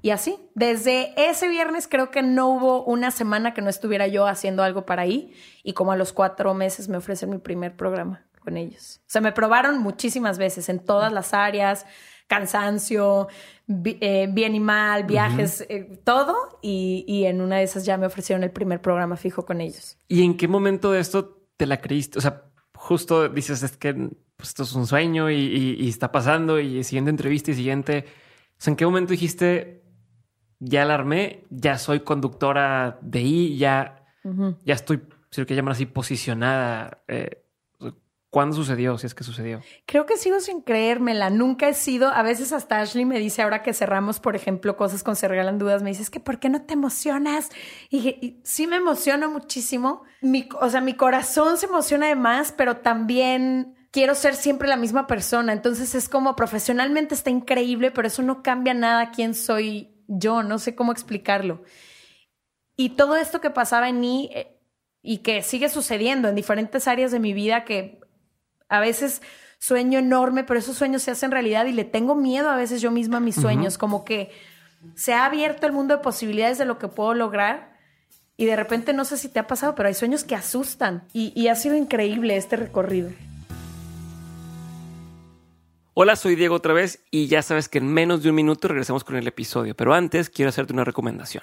Y así, desde ese viernes creo que no hubo una semana que no estuviera yo haciendo algo para ahí. Y como a los cuatro meses me ofrecen mi primer programa con ellos. O sea, me probaron muchísimas veces en todas las áreas, cansancio, eh, bien y mal, viajes, eh, todo. Y, y en una de esas ya me ofrecieron el primer programa fijo con ellos. ¿Y en qué momento de esto te la creíste? O sea, justo dices, es que pues, esto es un sueño y, está pasando y siguiente entrevista y siguiente. O sea, ¿en qué momento dijiste, ya la armé, ya soy conductora de I, ya, ya estoy, si lo que llaman así, posicionada? Eh, ¿Cuándo sucedió? Si es que sucedió. Creo que sigo sin creérmela. Nunca he sido. A veces hasta Ashley me dice, ahora que cerramos, por ejemplo, cosas con Se Regalan Dudas, me dice, es que ¿por qué no te emocionas? Y, sí me emociona muchísimo. O sea, mi corazón se emociona de más, pero también quiero ser siempre la misma persona. Entonces es como profesionalmente está increíble, pero eso no cambia nada quién soy yo. No sé cómo explicarlo. Y todo esto que pasaba en mí eh, y que sigue sucediendo en diferentes áreas de mi vida que a veces sueño enorme, pero esos sueños se hacen realidad y le tengo miedo a veces yo misma a mis sueños, como que se ha abierto el mundo de posibilidades de lo que puedo lograr y de repente no sé si te ha pasado, pero hay sueños que asustan y, y ha sido increíble este recorrido. Hola, soy Diego otra vez y ya sabes que en menos de un minuto regresamos con el episodio, pero antes quiero hacerte una recomendación.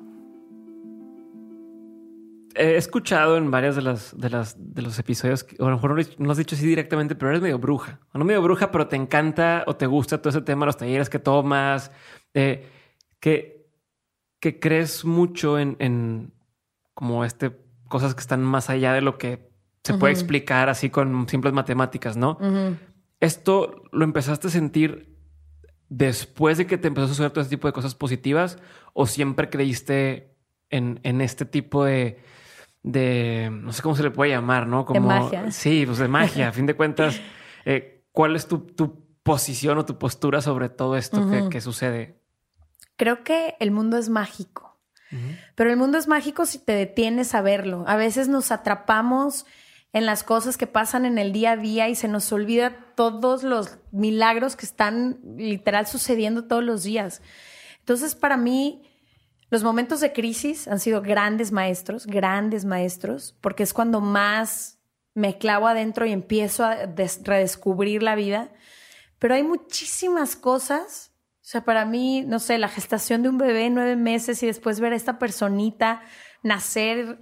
he escuchado en varias de las, de las de los episodios, o a lo mejor no lo has dicho así directamente, pero eres medio bruja. O no medio bruja, pero te encanta o te gusta todo ese tema, los talleres que tomas, eh, que, que crees mucho en, en, como este cosas que están más allá de lo que se puede explicar así con simples matemáticas, ¿no? Esto lo empezaste a sentir después de que te empezó a suceder todo ese tipo de cosas positivas o siempre creíste en, en este tipo de de, no sé cómo se le puede llamar, ¿no? Como, de magia. Sí, pues de magia. a fin de cuentas, eh, ¿cuál es tu, posición o tu postura sobre todo esto que, sucede? Creo que el mundo es mágico. Pero el mundo es mágico si te detienes a verlo. A veces nos atrapamos en las cosas que pasan en el día a día y se nos olvida todos los milagros que están literal sucediendo todos los días. Entonces, para mí, los momentos de crisis han sido grandes maestros, grandes maestros, porque es cuando más me clavo adentro y empiezo a redescubrir la vida. Pero hay muchísimas cosas. O sea, para mí, no sé, la gestación de un bebé, nueve meses y después ver a esta personita nacer.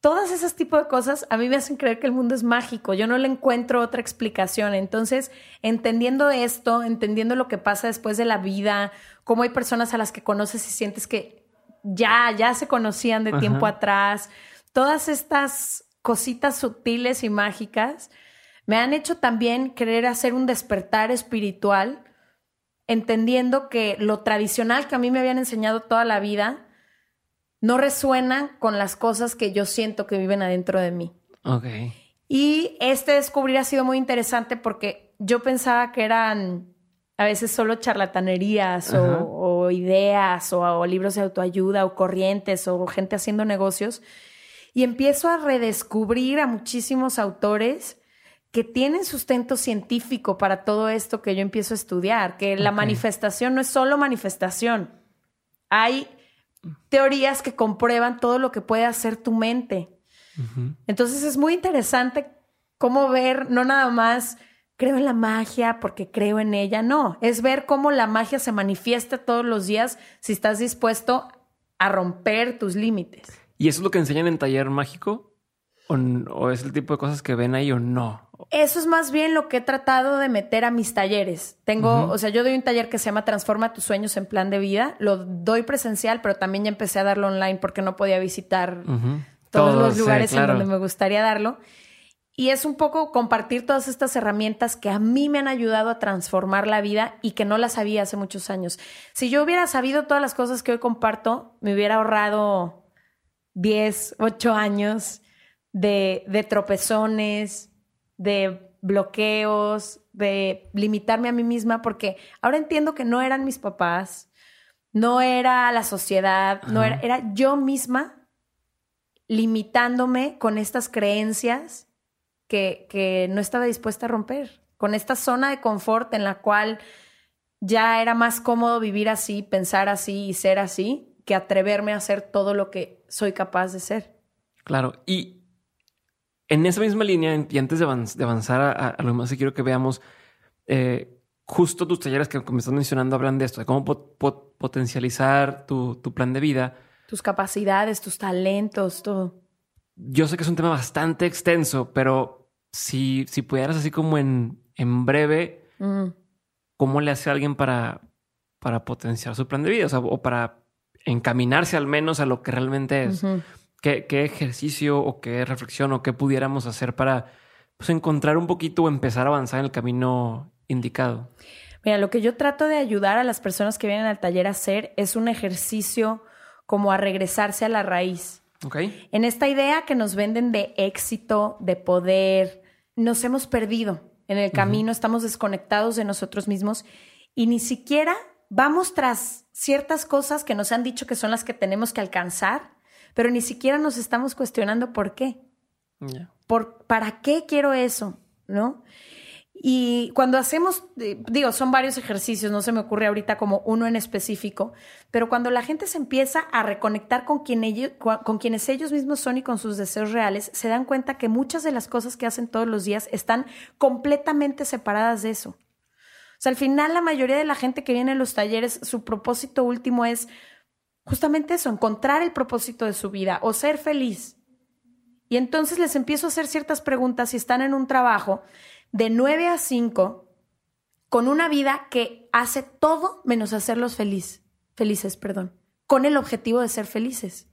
Todas esas tipos de cosas a mí me hacen creer que el mundo es mágico. Yo no le encuentro otra explicación. Entonces, entendiendo esto, entendiendo lo que pasa después de la vida, cómo hay personas a las que conoces y sientes que ya, ya se conocían de tiempo atrás. Todas estas cositas sutiles y mágicas me han hecho también querer hacer un despertar espiritual, entendiendo que lo tradicional que a mí me habían enseñado toda la vida no resuena con las cosas que yo siento que viven adentro de mí. Ok. Y este descubrir ha sido muy interesante porque yo pensaba que eran a veces solo charlatanerías o, ideas o, libros de autoayuda o corrientes o gente haciendo negocios. Y empiezo a redescubrir a muchísimos autores que tienen sustento científico para todo esto que yo empiezo a estudiar, que la manifestación no es solo manifestación. Hay teorías que comprueban todo lo que puede hacer tu mente. Entonces es muy interesante cómo ver no nada más creo en la magia porque creo en ella. No, es ver cómo la magia se manifiesta todos los días si estás dispuesto a romper tus límites. ¿Y eso es lo que enseñan en taller mágico? ¿O, o es el tipo de cosas que ven ahí o no? Eso es más bien lo que he tratado de meter a mis talleres. Tengo, o sea, yo doy un taller que se llama Transforma tus sueños en plan de vida. Lo doy presencial, pero también ya empecé a darlo online porque no podía visitar todos, los lugares en donde me gustaría darlo. Y es un poco compartir todas estas herramientas que a mí me han ayudado a transformar la vida y que no las sabía hace muchos años. Si yo hubiera sabido todas las cosas que hoy comparto, me hubiera ahorrado 10, 8 años de, de tropezones, de bloqueos, de limitarme a mí misma, porque ahora entiendo que no eran mis papás, no era la sociedad, no era, era yo misma limitándome con estas creencias que, que no estaba dispuesta a romper, con esta zona de confort en la cual ya era más cómodo vivir así, pensar así y ser así, que atreverme a hacer todo lo que soy capaz de ser. Claro, y en esa misma línea, y antes de, avanzar a, lo más que quiero que veamos, eh, justo tus talleres que me estás mencionando hablan de esto, de cómo potencializar tu, tu, plan de vida. Tus capacidades, tus talentos, todo. Yo sé que es un tema bastante extenso, pero si, si pudieras así como en, en breve, mm. ¿cómo le hace a alguien para, para potenciar su plan de vida? O, sea, o para encaminarse al menos a lo que realmente es. ¿Qué, ejercicio o qué reflexión o qué pudiéramos hacer para pues, encontrar un poquito o empezar a avanzar en el camino indicado? Mira, lo que yo trato de ayudar a las personas que vienen al taller a hacer es un ejercicio como a regresarse a la raíz. Okay. En esta idea que nos venden de éxito, de poder, nos hemos perdido en el camino, estamos desconectados de nosotros mismos y ni siquiera vamos tras ciertas cosas que nos han dicho que son las que tenemos que alcanzar pero ni siquiera nos estamos cuestionando por qué. Por, ¿Para qué quiero eso? ¿No? Y cuando hacemos, eh, digo, son varios ejercicios, no se me ocurre ahorita como uno en específico, pero cuando la gente se empieza a reconectar con, quien ellos, con quienes ellos mismos son y con sus deseos reales, se dan cuenta que muchas de las cosas que hacen todos los días están completamente separadas de eso. O sea, al final la mayoría de la gente que viene a los talleres, su propósito último es justamente eso, encontrar el propósito de su vida o ser feliz. Y entonces les empiezo a hacer ciertas preguntas si están en un trabajo de 9 a 5 con una vida que hace todo menos hacerlos feliz, felices, perdón, con el objetivo de ser felices.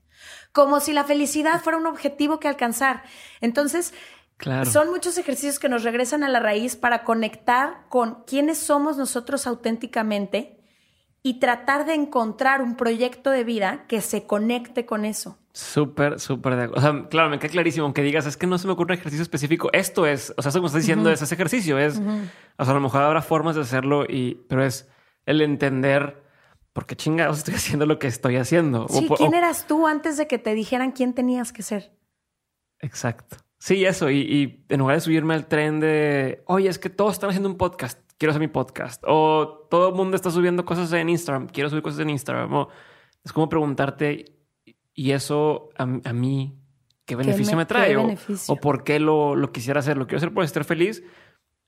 Como si la felicidad fuera un objetivo que alcanzar. Entonces, son muchos ejercicios que nos regresan a la raíz para conectar con quiénes somos nosotros auténticamente y tratar de encontrar un proyecto de vida que se conecte con eso. Súper, súper de O sea, claro, me queda clarísimo. Aunque digas, es que no se me ocurre un ejercicio específico. Esto es, o sea, eso como estás diciendo es ese ejercicio. Es, o sea, a lo mejor habrá formas de hacerlo, y, pero es el entender por qué chingados estoy haciendo lo que estoy haciendo. Sí, ¿quién eras tú antes de que te dijeran quién tenías que ser? Exacto. Sí, eso. Y, y en lugar de subirme al tren de, oye, es que todos están haciendo un podcast quiero hacer mi podcast. O todo el mundo está subiendo cosas en Instagram, quiero subir cosas en Instagram. O es como preguntarte, ¿y eso a, mí qué beneficio me, trae? O, por qué lo, lo, quisiera hacer? ¿Lo quiero hacer por estar feliz?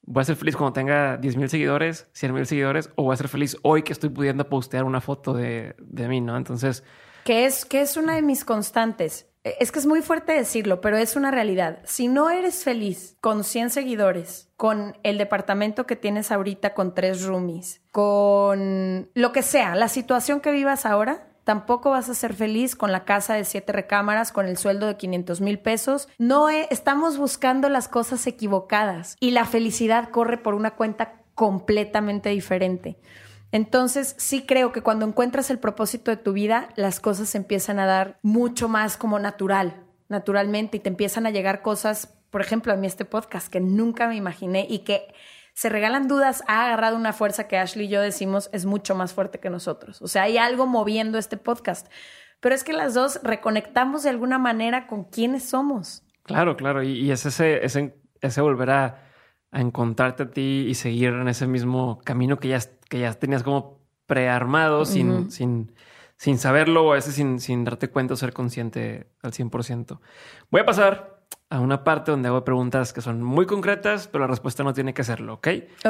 ¿Voy a ser feliz cuando tenga 10 mil seguidores, 100 mil seguidores? ¿O voy a ser feliz hoy que estoy pudiendo postear una foto de, de mí, no? Entonces... Que es, que es una de mis constantes. E, es que es muy fuerte decirlo, pero es una realidad. Si no eres feliz con 100 seguidores, con el departamento que tienes ahorita con tres roomies, con lo que sea, la situación que vivas ahora, tampoco vas a ser feliz con la casa de siete recámaras, con el sueldo de 500 mil pesos. No estamos buscando las cosas equivocadas y la felicidad corre por una cuenta completamente diferente. Entonces, sí creo que cuando encuentras el propósito de tu vida, las cosas empiezan a dar mucho más como natural, naturalmente, y te empiezan a llegar cosas, por ejemplo, a mí este podcast que nunca me imaginé y que se regalan dudas, ha agarrado una fuerza que Ashley y yo decimos es mucho más fuerte que nosotros. O sea, hay algo moviendo este podcast. Pero es que las dos reconectamos de alguna manera con quiénes somos. Claro, claro. Y, es ese, ese, ese volver a a encontrarte a ti y seguir en ese mismo camino que ya, que ya tenías como prearmado sin, sin, sin saberlo o a veces sin, sin darte cuenta o ser consciente al 100%. Voy a pasar a una parte donde hago preguntas que son muy concretas, pero la respuesta no tiene que serlo, ¿ok?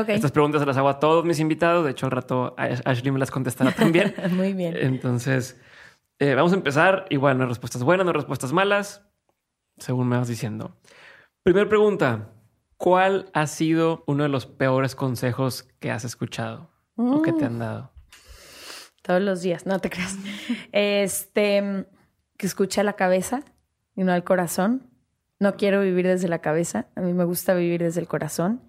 Estas preguntas se las hago a todos mis invitados. De hecho, al rato Ashley me las contestará también. muy bien. Entonces, Eh, vamos a empezar. Igual, no hay respuestas buenas, no hay respuestas malas, según me vas diciendo. Primera pregunta. ¿Cuál ha sido uno de los peores consejos que has escuchado o que te han dado? Todos los días, no te creas. Este, que escuche la cabeza y no al corazón. No quiero vivir desde la cabeza, a mí me gusta vivir desde el corazón.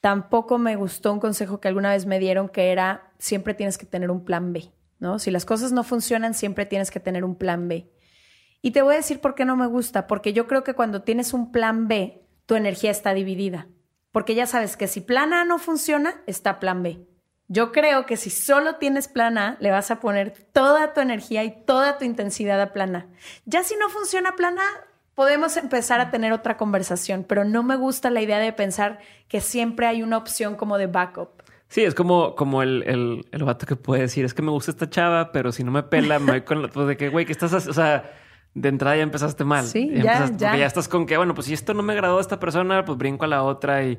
Tampoco me gustó un consejo que alguna vez me dieron que era siempre tienes que tener un plan B, ¿no? Si las cosas no funcionan, siempre tienes que tener un plan B. Y te voy a decir por qué no me gusta, porque yo creo que cuando tienes un plan B, tu energía está dividida. Porque ya sabes que si plan A no funciona, está plan B. Yo creo que si solo tienes plan A, le vas a poner toda tu energía y toda tu intensidad a plan A. Ya si no funciona plan A, podemos empezar a tener otra conversación, pero no me gusta la idea de pensar que siempre hay una opción como de backup. Sí, es como, como el, el, vato que puede decir, es que me gusta esta chava, pero si no me pela, me voy con la... Pues de que, güey, que estás... O sea de entrada ya empezaste mal. Sí, ya, ya. ya estás con que, bueno, pues si esto no me agradó a esta persona, pues brinco a la otra y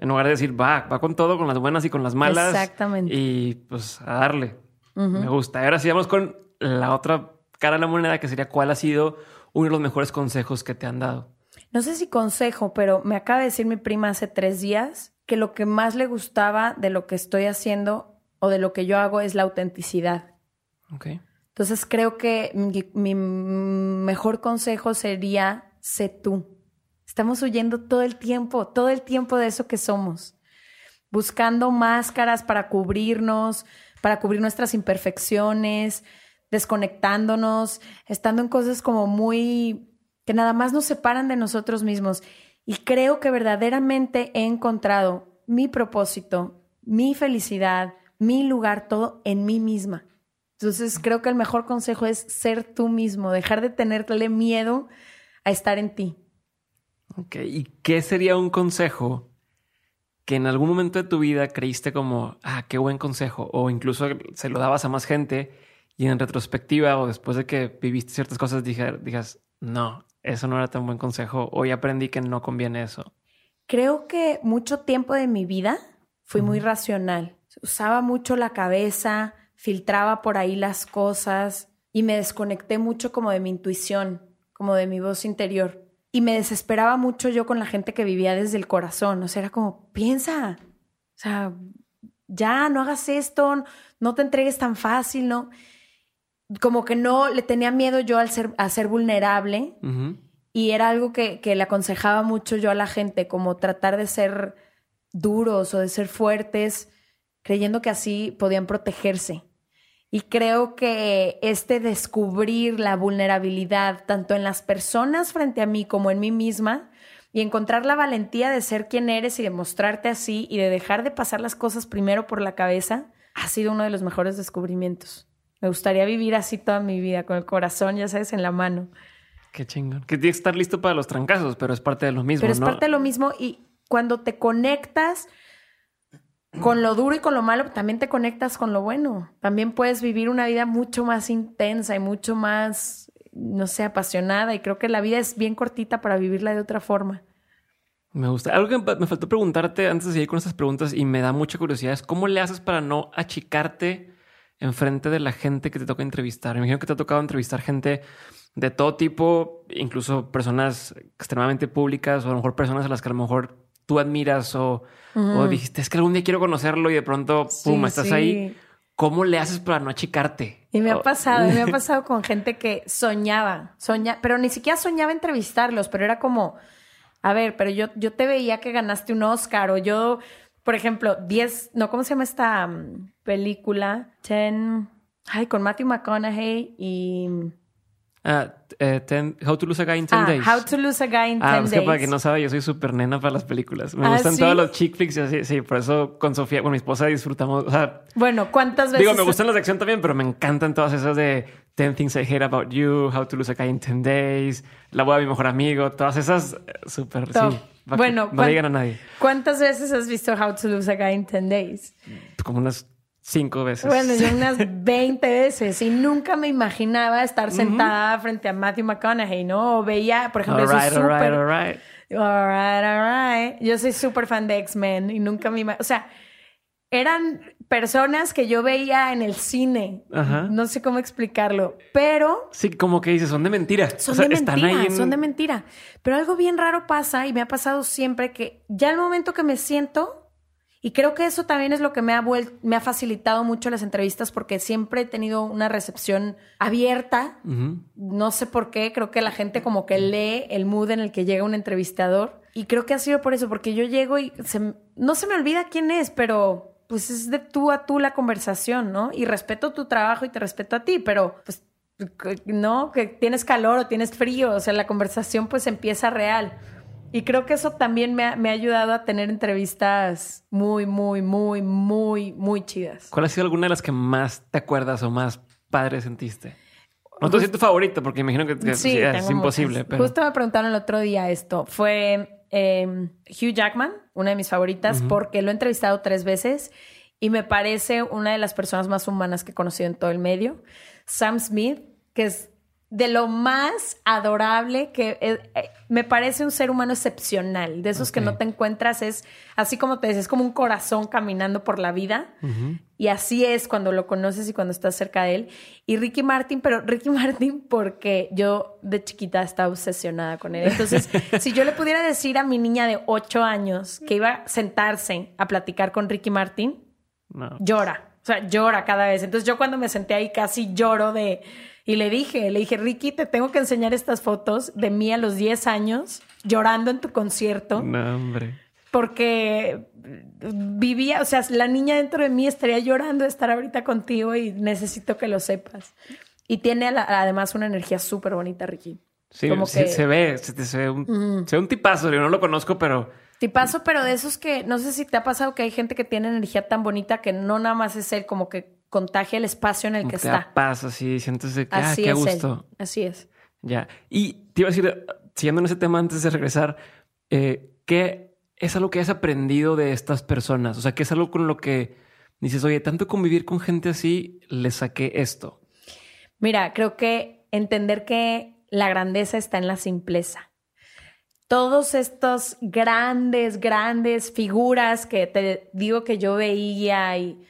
en lugar de decir, va, va con todo, con las buenas y con las malas. Exactamente. Y pues a darle. Me gusta. Ahora sí vamos con la otra cara de la moneda, que sería cuál ha sido uno de los mejores consejos que te han dado. No sé si consejo, pero me acaba de decir mi prima hace tres días que lo que más le gustaba de lo que estoy haciendo o de lo que yo hago es la autenticidad. Ok. Entonces creo que mi, mejor consejo sería, sé tú. Estamos huyendo todo el tiempo, todo el tiempo de eso que somos, buscando máscaras para cubrirnos, para cubrir nuestras imperfecciones, desconectándonos, estando en cosas como muy que nada más nos separan de nosotros mismos. Y creo que verdaderamente he encontrado mi propósito, mi felicidad, mi lugar, todo en mí misma. Entonces creo que el mejor consejo es ser tú mismo, dejar de tenerle miedo a estar en ti. Ok, ¿y qué sería un consejo que en algún momento de tu vida creíste como, ah, qué buen consejo, o incluso se lo dabas a más gente y en retrospectiva o después de que viviste ciertas cosas digas, no, eso no era tan buen consejo, hoy aprendí que no conviene eso? Creo que mucho tiempo de mi vida fui muy racional, usaba mucho la cabeza, filtraba por ahí las cosas y me desconecté mucho como de mi intuición, como de mi voz interior. Y me desesperaba mucho yo con la gente que vivía desde el corazón. O sea, era como, piensa, o sea, ya no hagas esto, no te entregues tan fácil, ¿no? Como que no le tenía miedo yo al ser, a ser vulnerable. Y era algo que, que le aconsejaba mucho yo a la gente, como tratar de ser duros o de ser fuertes, creyendo que así podían protegerse. Y creo que este descubrir la vulnerabilidad, tanto en las personas frente a mí como en mí misma, y encontrar la valentía de ser quien eres y de mostrarte así y de dejar de pasar las cosas primero por la cabeza, ha sido uno de los mejores descubrimientos. Me gustaría vivir así toda mi vida, con el corazón, ya sabes, en la mano. Qué chingón. Que tienes que estar listo para los trancazos, pero es parte de lo mismo. Pero es parte de lo mismo y cuando te conectas con lo duro y con lo malo también te conectas con lo bueno. También puedes vivir una vida mucho más intensa y mucho más, no sé, apasionada. Y creo que la vida es bien cortita para vivirla de otra forma. Me gusta. Algo que me faltó preguntarte antes de seguir con estas preguntas y me da mucha curiosidad es cómo le haces para no achicarte enfrente de la gente que te toca entrevistar. Me imagino que te ha tocado entrevistar gente de todo tipo, incluso personas extremadamente públicas o a lo mejor personas a las que a lo mejor tú admiras o o dijiste, es que algún día quiero conocerlo y de pronto, pum, estás ahí. ¿Cómo le haces para no achicarte? Y me ha pasado, me ha pasado con gente que soñaba, soña, pero ni siquiera soñaba entrevistarlos, pero era como, a ver, pero yo, yo te veía que ganaste un Oscar o yo, por ejemplo, 10, no, ¿cómo se llama esta mm, película? Ten, ay, con Matthew McConaughey y Ah, eh, How to Lose a Guy in 10 ah, Days. How to Lose a Guy in 10 ah, Days. para que no sabe, yo soy súper nena para las películas. Me gustan todos los chick flicks y así. Sí, por eso con Sofía, con mi esposa disfrutamos. O sea, bueno, ¿cuántas veces? Digo, me gustan las de acción también, pero me encantan todas esas de 10 Things I Hate About You, How to Lose a Guy in 10 Days, La boda de mi mejor amigo, todas esas eh, súper, sí. Bueno, no digan a nadie. ¿Cuántas veces has visto How to Lose a Guy in 10 Days? Como unas Cinco veces. Bueno, yo unas 20 veces y nunca me imaginaba estar sentada frente a Matthew McConaughey, ¿no? veía, por ejemplo, all súper... All right, all right. All right, all right. Yo soy súper fan de X-Men y nunca me... O sea, eran personas que yo veía en el cine. Ajá. No sé cómo explicarlo, pero Sí, como que dices, son de mentira. son O sea, de están mentira, ahí en- son de mentira. Pero algo bien raro pasa y me ha pasado siempre que ya el momento que me siento, y creo que eso también es lo que me ha, me ha facilitado mucho las entrevistas porque siempre he tenido una recepción abierta. No sé por qué, creo que la gente como que lee el mood en el que llega un entrevistador. Y creo que ha sido por eso, porque yo llego y se- no se me olvida quién es, pero pues es de tú a tú la conversación, ¿no? Y respeto tu trabajo y te respeto a ti, pero pues no, que tienes calor o tienes frío, o sea, la conversación pues empieza real. Y creo que eso también me ha, me ha ayudado a tener entrevistas muy, muy, muy, muy, muy chidas. ¿Cuál ha sido alguna de las que más te acuerdas o más padre sentiste? No te tu favorito, porque imagino que, que sí, es imposible. Pero... Justo me preguntaron el otro día esto. Fue eh, Hugh Jackman, una de mis favoritas, porque lo he entrevistado tres veces y me parece una de las personas más humanas que he conocido en todo el medio. Sam Smith, que es de lo más adorable que eh, eh, me parece un ser humano excepcional, de esos que no te encuentras, es así como te dices, es como un corazón caminando por la vida. Y así es cuando lo conoces y cuando estás cerca de él. Y Ricky Martin, pero Ricky Martin porque yo de chiquita estaba obsesionada con él. Entonces, si yo le pudiera decir a mi niña de 8 años que iba a sentarse a platicar con Ricky Martin, No. llora. O sea, llora cada vez. Entonces yo cuando me senté ahí casi lloro de... Y le dije, le dije, Ricky, te tengo que enseñar estas fotos de mí a los 10 años llorando en tu concierto No, hombre. porque vivía, o sea, la niña dentro de mí estaría llorando de estar ahorita contigo y necesito que lo sepas. Y tiene además una energía súper bonita, Ricky. Sí, Como sí, que- se ve, se, se ve un, se ve un tipazo. Yo no lo conozco, pero Tipazo, pero de esos que no sé si te ha pasado que hay gente que tiene energía tan bonita que no nada más es él, como que contagia el espacio en el que te está. paz así, sientes de que, ah, qué es gusto. él. Así es. Ya. Y te iba a decir, siguiendo en ese tema antes de regresar, eh, ¿qué es algo que has aprendido de estas personas? O sea, ¿qué es algo con lo que dices, oye, tanto convivir con gente así, le saqué esto? Mira, creo que entender que la grandeza está en la simpleza. Todos estos grandes, grandes figuras que te digo que yo veía y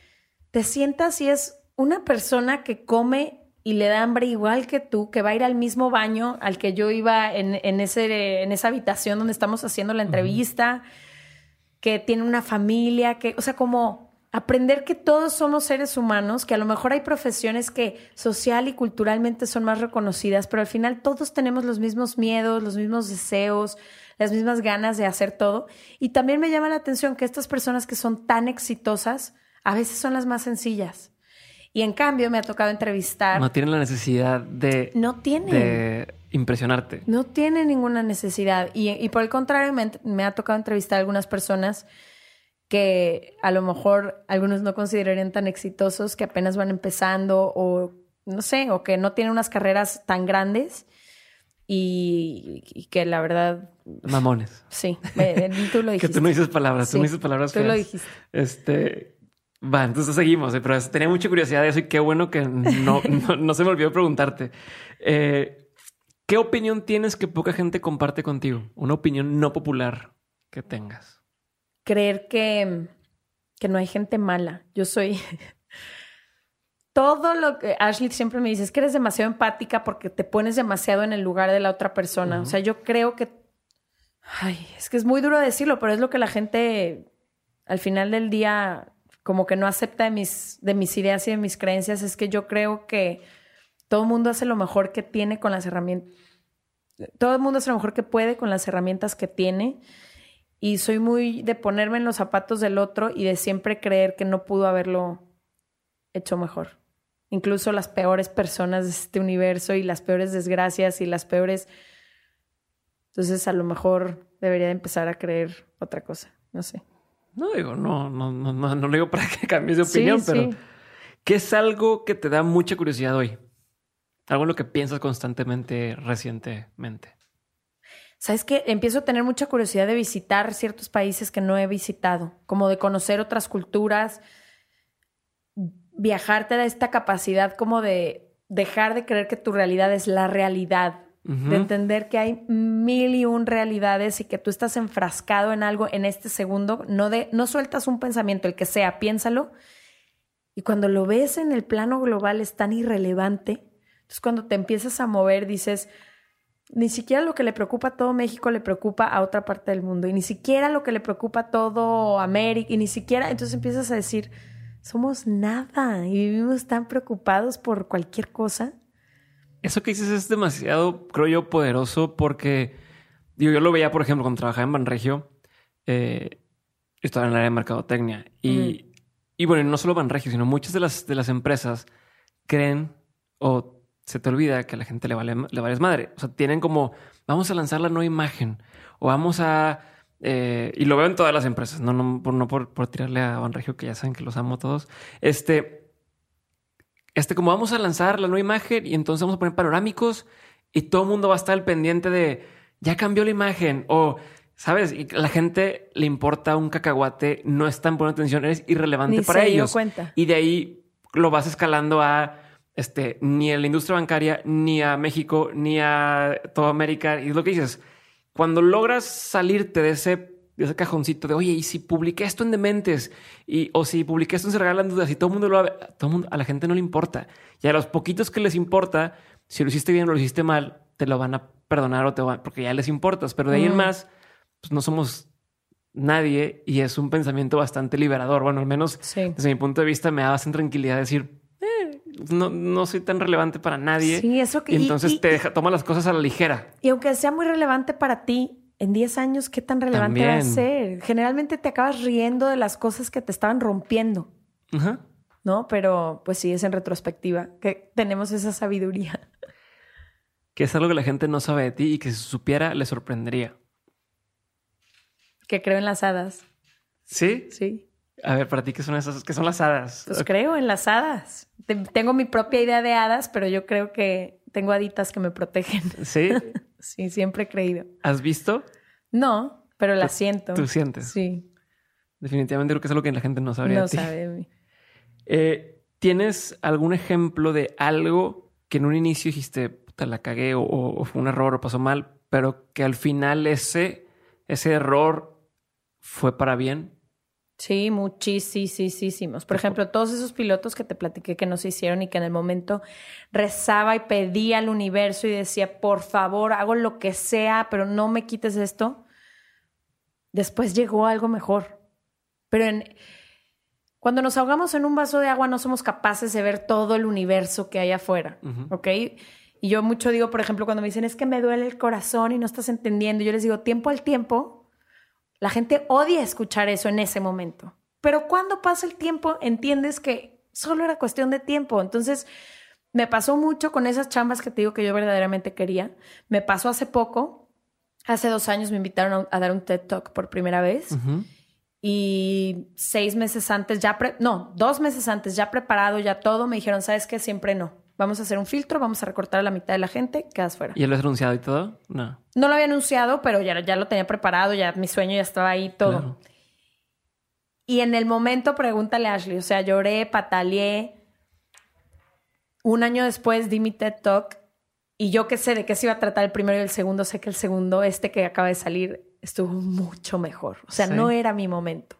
te sientas y es una persona que come y le da hambre igual que tú, que va a ir al mismo baño al que yo iba en, en ese, en esa habitación donde estamos haciendo la entrevista, que tiene una familia, que, o sea, como aprender que todos somos seres humanos, que a lo mejor hay profesiones que social y culturalmente son más reconocidas, pero al final todos tenemos los mismos miedos, los mismos deseos, las mismas ganas de hacer todo. Y también me llama la atención que estas personas que son tan exitosas, a veces son las más sencillas. Y en cambio me ha tocado entrevistar. No tienen la necesidad de, No tienen. de impresionarte. No tiene ninguna necesidad. Y, y por el contrario, me, me ha tocado entrevistar a algunas personas que a lo mejor algunos no considerarían tan exitosos, que apenas van empezando o no sé, o que no tienen unas carreras tan grandes y, y que la verdad, Mamones. sí, me- tú lo Que dijiste. tú no dices palabras, tú no dices palabras tú lo dijiste. Este. Va, entonces seguimos, eh, pero tenía mucha curiosidad de eso y qué bueno que no, no, no se me olvidó preguntarte. Eh, ¿Qué opinión tienes que poca gente comparte contigo? Una opinión no popular que tengas. Creer que, que no hay gente mala. Yo soy... Todo lo que Ashley siempre me dice es que eres demasiado empática porque te pones demasiado en el lugar de la otra persona. O sea, yo creo que... Ay, es que es muy duro decirlo, pero es lo que la gente al final del día como que no acepta de mis, de mis ideas y de mis creencias. Es que yo creo que todo el mundo hace lo mejor que tiene con las herramientas. Todo el mundo hace lo mejor que puede con las herramientas que tiene y soy muy de ponerme en los zapatos del otro y de siempre creer que no pudo haberlo hecho mejor. Incluso las peores personas de este universo y las peores desgracias y las peores... Entonces a lo mejor debería de empezar a creer otra cosa, no sé. No digo, no, no, no, no, no lo digo para que cambies de Sí, opinión, pero sí. ¿qué es algo que te da mucha curiosidad hoy? Algo en lo que piensas constantemente recientemente. ¿Sabes qué? Empiezo a tener mucha curiosidad de visitar ciertos países que no he visitado, como de conocer otras culturas. Viajar te da esta capacidad como de dejar de creer que tu realidad es la realidad de entender que hay mil y un realidades y que tú estás enfrascado en algo en este segundo, no, de, no sueltas un pensamiento, el que sea, piénsalo. Y cuando lo ves en el plano global es tan irrelevante. Entonces cuando te empiezas a mover dices, ni siquiera lo que le preocupa a todo México le preocupa a otra parte del mundo. Y ni siquiera lo que le preocupa a todo América. Y ni siquiera, entonces empiezas a decir, somos nada y vivimos tan preocupados por cualquier cosa. Eso que dices es demasiado, creo yo, poderoso porque digo, yo lo veía, por ejemplo, cuando trabajaba en Banregio, eh, estaba en el área de mercadotecnia y, y bueno, no solo Banregio, sino muchas de las, de las empresas creen o se te olvida que a la gente le vale, le vale madre. O sea, tienen como, vamos a lanzar la nueva imagen o vamos a... Eh, y lo veo en todas las empresas, no, no, por, no por, por tirarle a Banregio, que ya saben que los amo todos. Este, este, como vamos a lanzar la nueva imagen y entonces vamos a poner panorámicos y todo el mundo va a estar al pendiente de ya cambió la imagen o sabes, y la gente le importa un cacahuate, no están poniendo atención, eres irrelevante para ellos. Cuenta. Y de ahí lo vas escalando a este, ni a la industria bancaria, ni a México, ni a toda América. Y es lo que dices, cuando logras salirte de ese ese cajoncito de, oye, y si publiqué esto en Dementes, y, o si publiqué esto en Se Regalan Dudas, y todo el mundo lo todo mundo, a la gente no le importa. Y a los poquitos que les importa, si lo hiciste bien o lo hiciste mal, te lo van a perdonar o te van, porque ya les importas. Pero de ahí en más, pues no somos nadie y es un pensamiento bastante liberador. Bueno, al menos desde mi punto de vista me da bastante tranquilidad decir, no, no soy tan relevante para nadie. Sí, eso que. Y entonces te deja, toma las cosas a la ligera. Y aunque sea muy relevante para ti, en 10 años, ¿qué tan relevante va a ser? Generalmente te acabas riendo de las cosas que te estaban rompiendo. ¿No? Pero pues sí, es en retrospectiva que tenemos esa sabiduría. Que es algo que la gente no sabe de ti y que si supiera le sorprendería. Que creo en las hadas. ¿Sí? Sí. A ver, para ti, ¿qué son esas? ¿Qué son las hadas? Pues creo en las hadas. Tengo mi propia idea de hadas, pero yo creo que tengo haditas que me protegen. ¿Sí? Sí, siempre he creído. ¿Has visto? No, pero la siento. ¿Tú sientes? Sí. Definitivamente creo que es algo que la gente no sabría. No sabe. Eh, ¿Tienes algún ejemplo de algo que en un inicio dijiste, te la cagué o, fue un error o pasó mal, pero que al final ese, ese error fue para bien? Sí, muchísimos. Por ejemplo, todos esos pilotos que te platiqué que no se hicieron y que en el momento rezaba y pedía al universo y decía, por favor, hago lo que sea, pero no me quites esto. Después llegó algo mejor. Pero en, cuando nos ahogamos en un vaso de agua no somos capaces de ver todo el universo que hay afuera, ¿ok? Y yo mucho digo, por ejemplo, cuando me dicen, es que me duele el corazón y no estás entendiendo, yo les digo, tiempo al tiempo, la gente odia escuchar eso en ese momento. Pero cuando pasa el tiempo, entiendes que solo era cuestión de tiempo. Entonces, me pasó mucho con esas chambas que te digo que yo verdaderamente quería. Me pasó hace poco. Hace dos años me invitaron a, dar un TED Talk por primera vez. Y seis meses antes, ya, no, dos meses antes, ya preparado, ya todo, me dijeron, ¿sabes qué? Siempre no. Vamos a hacer un filtro, vamos a recortar a la mitad de la gente, quedas fuera. ¿Y él lo has anunciado y todo? No. No lo había anunciado, pero ya, ya lo tenía preparado, ya mi sueño ya estaba ahí, todo. Y en el momento, pregúntale a Ashley, o sea, lloré, pataleé. Un año después di mi TED Talk y yo que sé de qué se iba a tratar el primero y el segundo, sé que el segundo, este que acaba de salir, estuvo mucho mejor. O sea, no era mi momento.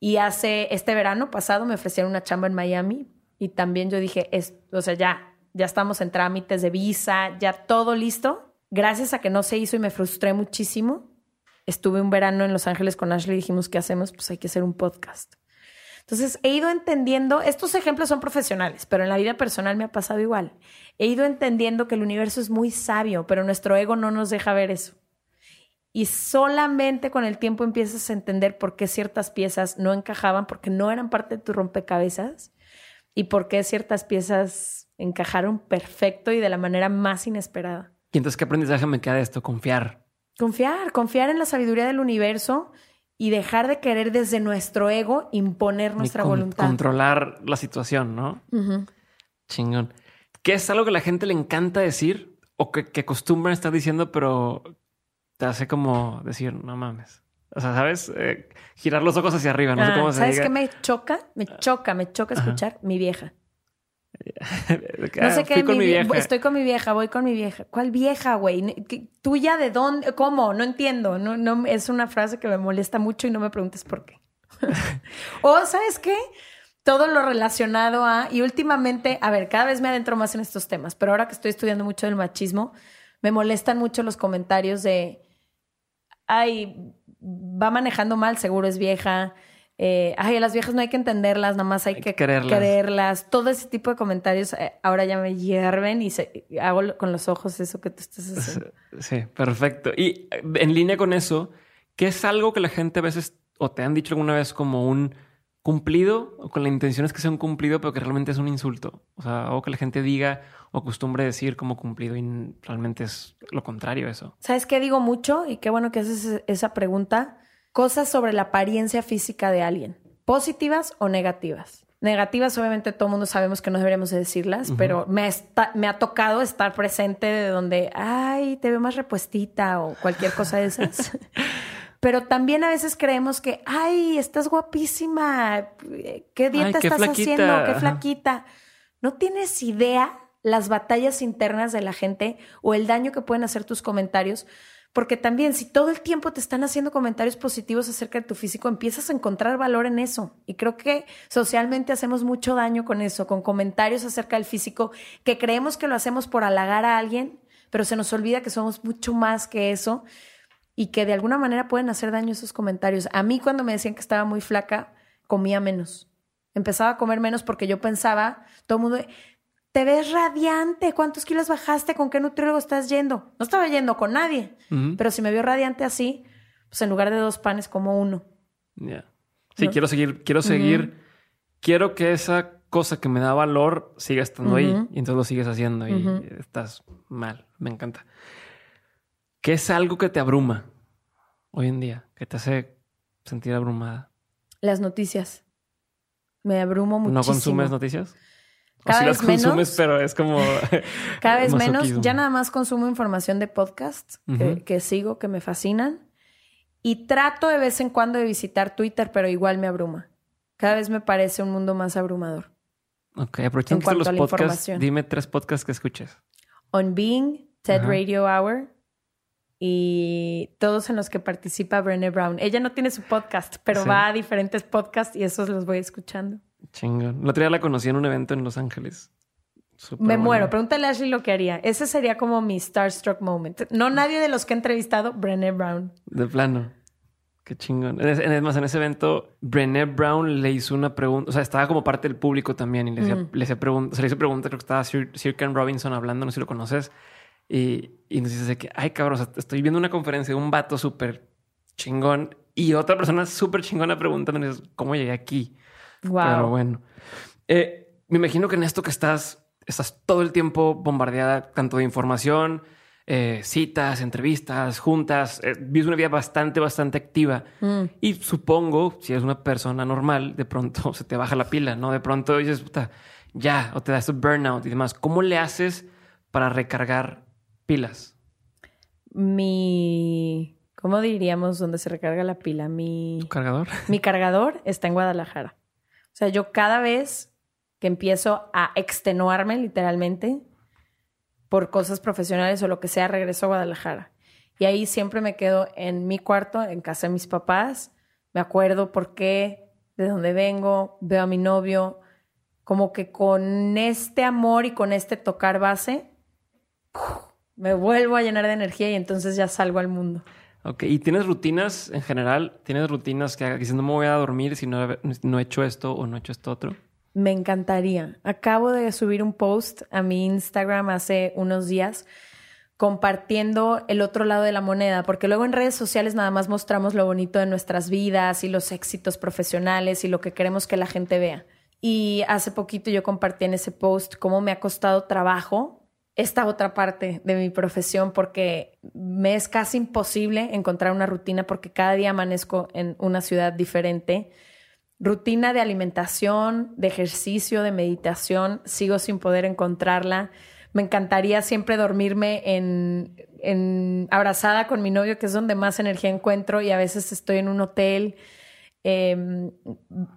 Y hace este verano pasado me ofrecieron una chamba en Miami y también yo dije, es, o sea, ya, ya estamos en trámites de visa, ya todo listo. Gracias a que no se hizo y me frustré muchísimo, estuve un verano en Los Ángeles con Ashley y dijimos, ¿qué hacemos? Pues hay que hacer un podcast. Entonces he ido entendiendo, estos ejemplos son profesionales, pero en la vida personal me ha pasado igual. He ido entendiendo que el universo es muy sabio, pero nuestro ego no nos deja ver eso. Y solamente con el tiempo empiezas a entender por qué ciertas piezas no encajaban, porque no eran parte de tu rompecabezas y por qué ciertas piezas encajaron perfecto y de la manera más inesperada. ¿Y entonces qué aprendizaje me queda de esto? Confiar. Confiar, confiar en la sabiduría del universo y dejar de querer desde nuestro ego imponer nuestra voluntad. Controlar la situación, ¿no? Chingón. ¿Qué es algo que la gente le encanta decir o que, que acostumbran estar diciendo, pero te hace como decir, no mames? O sea, ¿sabes? Eh, girar los ojos hacia arriba, no sé ah, cómo se ¿Sabes qué me choca? Me choca, me choca escuchar mi vieja. no sé qué. Con mi, vieja. Estoy con mi vieja, voy con mi vieja. ¿Cuál vieja, güey? ¿Tuya de dónde? ¿Cómo? No entiendo. No, no, es una frase que me molesta mucho y no me preguntes por qué. o, ¿sabes qué? Todo lo relacionado a. Y últimamente, a ver, cada vez me adentro más en estos temas, pero ahora que estoy estudiando mucho del machismo, me molestan mucho los comentarios de. Ay, va manejando mal, seguro es vieja eh, ay, a las viejas no hay que entenderlas, nada más hay, que, quererlas. Todo ese tipo de comentarios eh, ahora ya me hierven y hago con los ojos eso que tú estás haciendo. Sí, perfecto. Y eh, en línea con eso, ¿qué es algo que la gente a veces, o te han dicho alguna vez como un cumplido, o con la intención es que sea un cumplido, pero que realmente es un insulto? O sea, algo que la gente diga o acostumbre decir como cumplido y realmente es lo contrario eso. ¿Sabes qué digo mucho? Y qué bueno que haces esa pregunta cosas sobre la apariencia física de alguien, positivas o negativas. Negativas, obviamente, todo el mundo sabemos que no deberíamos decirlas, pero me, me ha tocado estar presente de donde, ay, te veo más repuestita o cualquier cosa de esas. pero también a veces creemos que, ay, estás guapísima, ¿qué dieta estás haciendo? Qué flaquita. No tienes idea las batallas internas de la gente o el daño que pueden hacer tus comentarios porque también si todo el tiempo te están haciendo comentarios positivos acerca de tu físico, empiezas a encontrar valor en eso. Y creo que socialmente hacemos mucho daño con eso, con comentarios acerca del físico, que creemos que lo hacemos por halagar a alguien, pero se nos olvida que somos mucho más que eso y que de alguna manera pueden hacer daño esos comentarios. A mí cuando me decían que estaba muy flaca, comía menos. Empezaba a comer menos porque yo pensaba, todo el mundo, te ves radiante, ¿cuántos kilos bajaste? ¿Con qué nutriólogo estás yendo? No estaba yendo con nadie, pero si me vio radiante así, pues en lugar de dos panes como uno. Ya. Sí, quiero seguir, quiero seguir, quiero que esa cosa que me da valor siga estando ahí y entonces lo sigues haciendo y estás mal, me encanta. ¿Qué es algo que te abruma hoy en día, que te hace sentir abrumada? Las noticias. Me abrumo muchísimo. ¿No consumes noticias? Cada vez menos, pero es como. cada vez menos. Ya nada más consumo información de podcasts que, sigo, que me fascinan. Y trato de vez en cuando de visitar Twitter, pero igual me abruma. Cada vez me parece un mundo más abrumador. Ok, aprovechando los podcasts, dime tres podcasts que escuches. On Being, TED Radio Hour y todos en los que participa Brené Brown. Ella no tiene su podcast, pero va a diferentes podcasts y esos los voy escuchando. Chingón. La otra día la conocí en un evento en Los Ángeles. Me muero. Pregúntale a Ashley lo que haría. Ese sería como mi starstruck moment. No nadie de los que he entrevistado, Brené Brown. De plano. Qué chingón. Es más, en ese evento, Brené Brown le hizo una pregunta. O sea, estaba como parte del público también y le, hacía, mm. le hacía preguntas. Se le hizo pregunta, creo que estaba Sir, Sir, Ken Robinson hablando, no sé si lo conoces. Y, y nos dice que, ay, cabrón, estoy viendo una conferencia de un vato súper chingón y otra persona súper chingona preguntando, ¿cómo llegué aquí? Pero bueno. Eh, me imagino que en esto que estás, estás todo el tiempo bombardeada tanto de información, eh, citas, entrevistas, juntas. Eh, vives una vida bastante, bastante activa. Mm. Y supongo, si eres una persona normal, de pronto se te baja la pila, ¿no? De pronto dices, puta, ya, o te das burnout y demás. ¿Cómo le haces para recargar pilas? Mi, ¿cómo diríamos dónde se recarga la pila? Mi cargador. Mi cargador está en Guadalajara. O sea, yo cada vez que empiezo a extenuarme literalmente por cosas profesionales o lo que sea, regreso a Guadalajara. Y ahí siempre me quedo en mi cuarto, en casa de mis papás. Me acuerdo por qué, de dónde vengo, veo a mi novio. Como que con este amor y con este tocar base, me vuelvo a llenar de energía y entonces ya salgo al mundo. Ok, ¿y tienes rutinas en general? ¿Tienes rutinas que dicen no me voy a dormir si no, no he hecho esto o no he hecho esto otro? Me encantaría. Acabo de subir un post a mi Instagram hace unos días compartiendo el otro lado de la moneda, porque luego en redes sociales nada más mostramos lo bonito de nuestras vidas y los éxitos profesionales y lo que queremos que la gente vea. Y hace poquito yo compartí en ese post cómo me ha costado trabajo esta otra parte de mi profesión porque me es casi imposible encontrar una rutina porque cada día amanezco en una ciudad diferente. Rutina de alimentación, de ejercicio, de meditación, sigo sin poder encontrarla. Me encantaría siempre dormirme en, en abrazada con mi novio, que es donde más energía encuentro, y a veces estoy en un hotel. Em,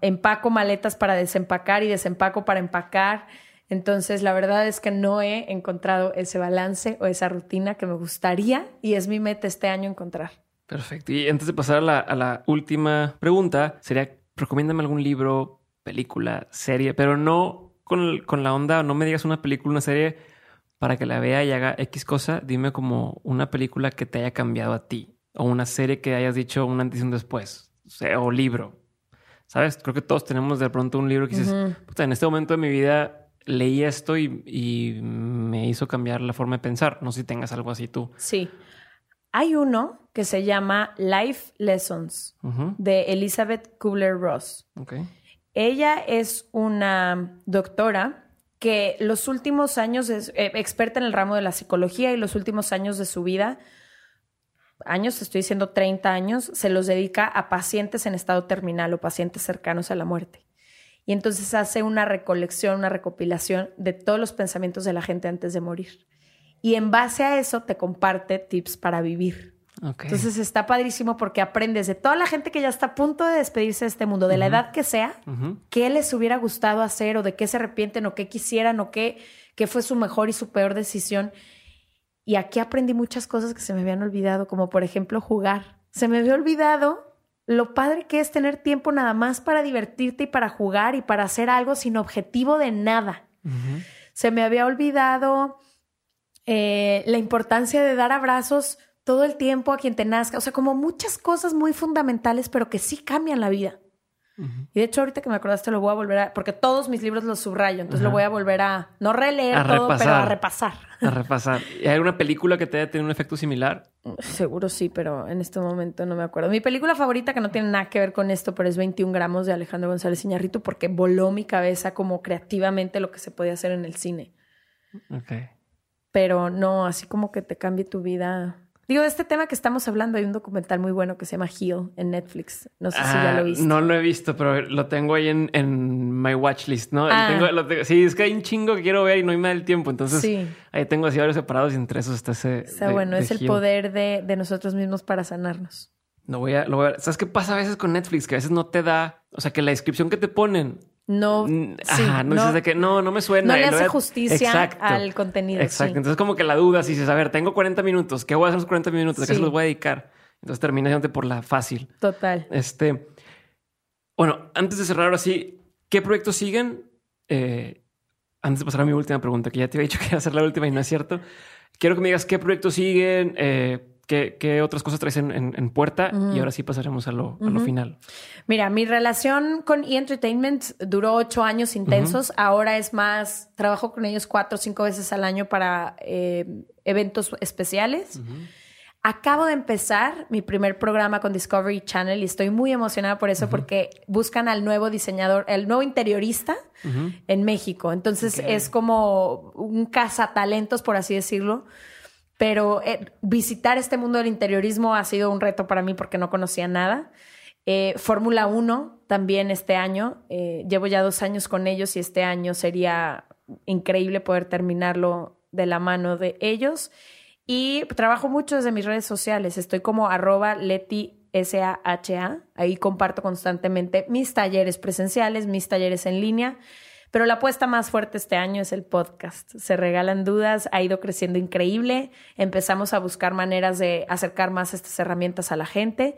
empaco maletas para desempacar y desempaco para empacar Entonces, la verdad es que no he encontrado ese balance o esa rutina que me gustaría y es mi meta este año encontrar. Perfecto. Y antes de pasar a la, a la última pregunta, sería, recomiéndame algún libro, película, serie, pero no con, con la onda, no me digas una película, una serie para que la vea y haga X cosa, dime como una película que te haya cambiado a ti o una serie que hayas dicho un antes y un después, o, sea, o libro. ¿Sabes? Creo que todos tenemos de pronto un libro que dices, Puta, en este momento de mi vida leí esto y, y, me hizo cambiar la forma de pensar. No sé si tengas algo así tú. Sí. Hay uno que se llama Life Lessons de Elizabeth Kubler-Ross. Okay. Ella es una doctora que los últimos años es eh, experta en el ramo de la psicología y los últimos años de su vida, años, estoy diciendo 30 años, se los dedica a pacientes en estado terminal o pacientes cercanos a la muerte. Y entonces hace una recolección, una recopilación de todos los pensamientos de la gente antes de morir. Y en base a eso te comparte tips para vivir. Entonces está padrísimo porque aprendes de toda la gente que ya está a punto de despedirse de este mundo, de la edad que sea, qué les hubiera gustado hacer o de qué se arrepienten o qué quisieran o qué, qué fue su mejor y su peor decisión. Y aquí aprendí muchas cosas que se me habían olvidado, como por ejemplo jugar. Se me había olvidado lo padre que es tener tiempo nada más para divertirte y para jugar y para hacer algo sin objetivo de nada. Se me había olvidado eh, la importancia de dar abrazos todo el tiempo a quien te nazca. O sea, como muchas cosas muy fundamentales, pero que sí cambian la vida. Y de hecho, ahorita que me acordaste, lo voy a volver a. Porque todos mis libros los subrayo, entonces lo voy a volver a. No releer todo, pero a repasar. A repasar. ¿Y hay una película que te haya tenido un efecto similar? Seguro sí, pero en este momento no me acuerdo. Mi película favorita, que no tiene nada que ver con esto, pero es 21 gramos de Alejandro González Iñarrito, porque voló mi cabeza como creativamente lo que se podía hacer en el cine. Ok. Pero no, así como que te cambie tu vida. Digo, de este tema que estamos hablando, hay un documental muy bueno que se llama Heal en Netflix. No sé si ya lo ah, viste. No lo he visto, pero lo tengo ahí en, en my watchlist, ¿no? Ah. sí, es que hay un chingo que quiero ver y no hay más del tiempo. Entonces, ahí tengo así varios separados y entre esos está ese. Está bueno, es el poder de, de, nosotros mismos para sanarnos. No voy a, lo voy a ¿Sabes qué pasa a veces con Netflix? Que a veces no te da, o sea, que la descripción que te ponen no, Ajá, no, dices de que no, no me suena. No le hace justicia al contenido. Exacto. Entonces, como que la duda, si dices, a ver, tengo 40 minutos, ¿qué voy a hacer los 40 minutos? ¿A qué se los voy a dedicar? Entonces terminas por la fácil. Total. Este. Bueno, antes de cerrar ahora sí, ¿qué proyectos siguen? Eh, antes de pasar a mi última pregunta, que ya te había dicho que iba a ser la última y no es cierto. Quiero que me digas qué proyectos siguen, eh, ¿Qué, otras cosas traes en, puerta? Y ahora sí pasaremos a lo, final. Mira, mi relación con E-Entertainment duró ocho años intensos. Ahora es más, trabajo con ellos cuatro o cinco veces al año para eh, eventos especiales. Acabo de empezar mi primer programa con Discovery Channel y estoy muy emocionada por eso porque buscan al nuevo diseñador, el nuevo interiorista en México. Entonces es como un cazatalentos, por así decirlo pero eh, visitar este mundo del interiorismo ha sido un reto para mí porque no conocía nada. Eh, Fórmula 1 también este año. Eh, llevo ya dos años con ellos y este año sería increíble poder terminarlo de la mano de ellos. Y trabajo mucho desde mis redes sociales. Estoy como arroba Leti SAHA. Ahí comparto constantemente mis talleres presenciales, mis talleres en línea. Pero la apuesta más fuerte este año es el podcast. Se regalan dudas, ha ido creciendo increíble. Empezamos a buscar maneras de acercar más estas herramientas a la gente.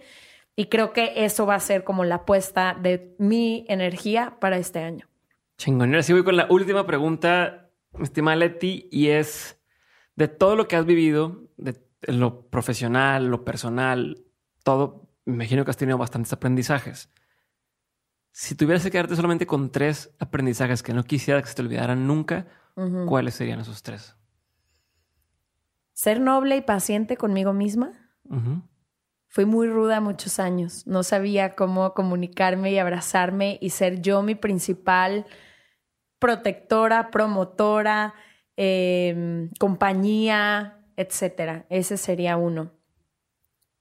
Y creo que eso va a ser como la apuesta de mi energía para este año. Chingón. Ahora sí voy con la última pregunta, estimada Leti, y es de todo lo que has vivido, de lo profesional, lo personal, todo, me imagino que has tenido bastantes aprendizajes. Si tuvieras que quedarte solamente con tres aprendizajes que no quisiera que se te olvidaran nunca, ¿cuáles serían esos tres? Ser noble y paciente conmigo misma. Fui muy ruda muchos años. No sabía cómo comunicarme y abrazarme y ser yo mi principal protectora, promotora, em, compañía, etcétera. Ese sería uno.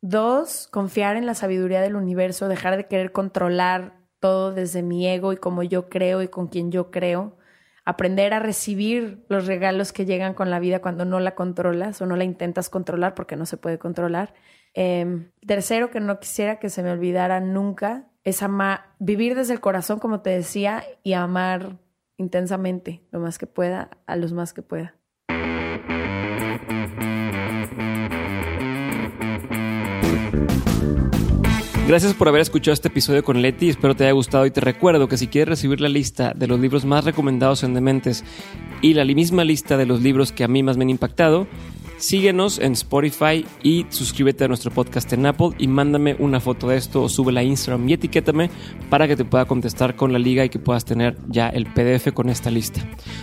Dos, confiar en la sabiduría del universo, dejar de querer controlar todo desde mi ego y como yo creo y con quien yo creo. Aprender a recibir los regalos que llegan con la vida cuando no la controlas o no la intentas controlar porque no se puede controlar. Em, tercero, que no quisiera que se me olvidara nunca, es amar, vivir desde el corazón, como te decía, y amar intensamente, lo más que pueda, a los más que pueda. Gracias por haber escuchado este episodio con Leti, espero te haya gustado y te recuerdo que si quieres recibir la lista de los libros más recomendados en Dementes y la misma lista de los libros que a mí más me han impactado, Síguenos en Spotify y suscríbete a nuestro podcast en Apple y mándame una foto de esto o súbela a Instagram y etiquétame para que te pueda contestar con la liga y que puedas tener ya el PDF con esta lista.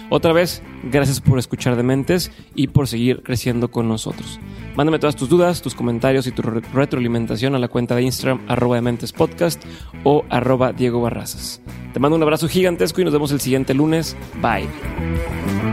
Otra vez, gracias por escuchar Dementes y por seguir creciendo con nosotros. Mándame todas tus dudas, tus comentarios y tu retroalimentación a la cuenta de Instagram arroba Podcast o arroba Diego Barrazas. Te mando un abrazo gigantesco y nos vemos el siguiente lunes. Bye.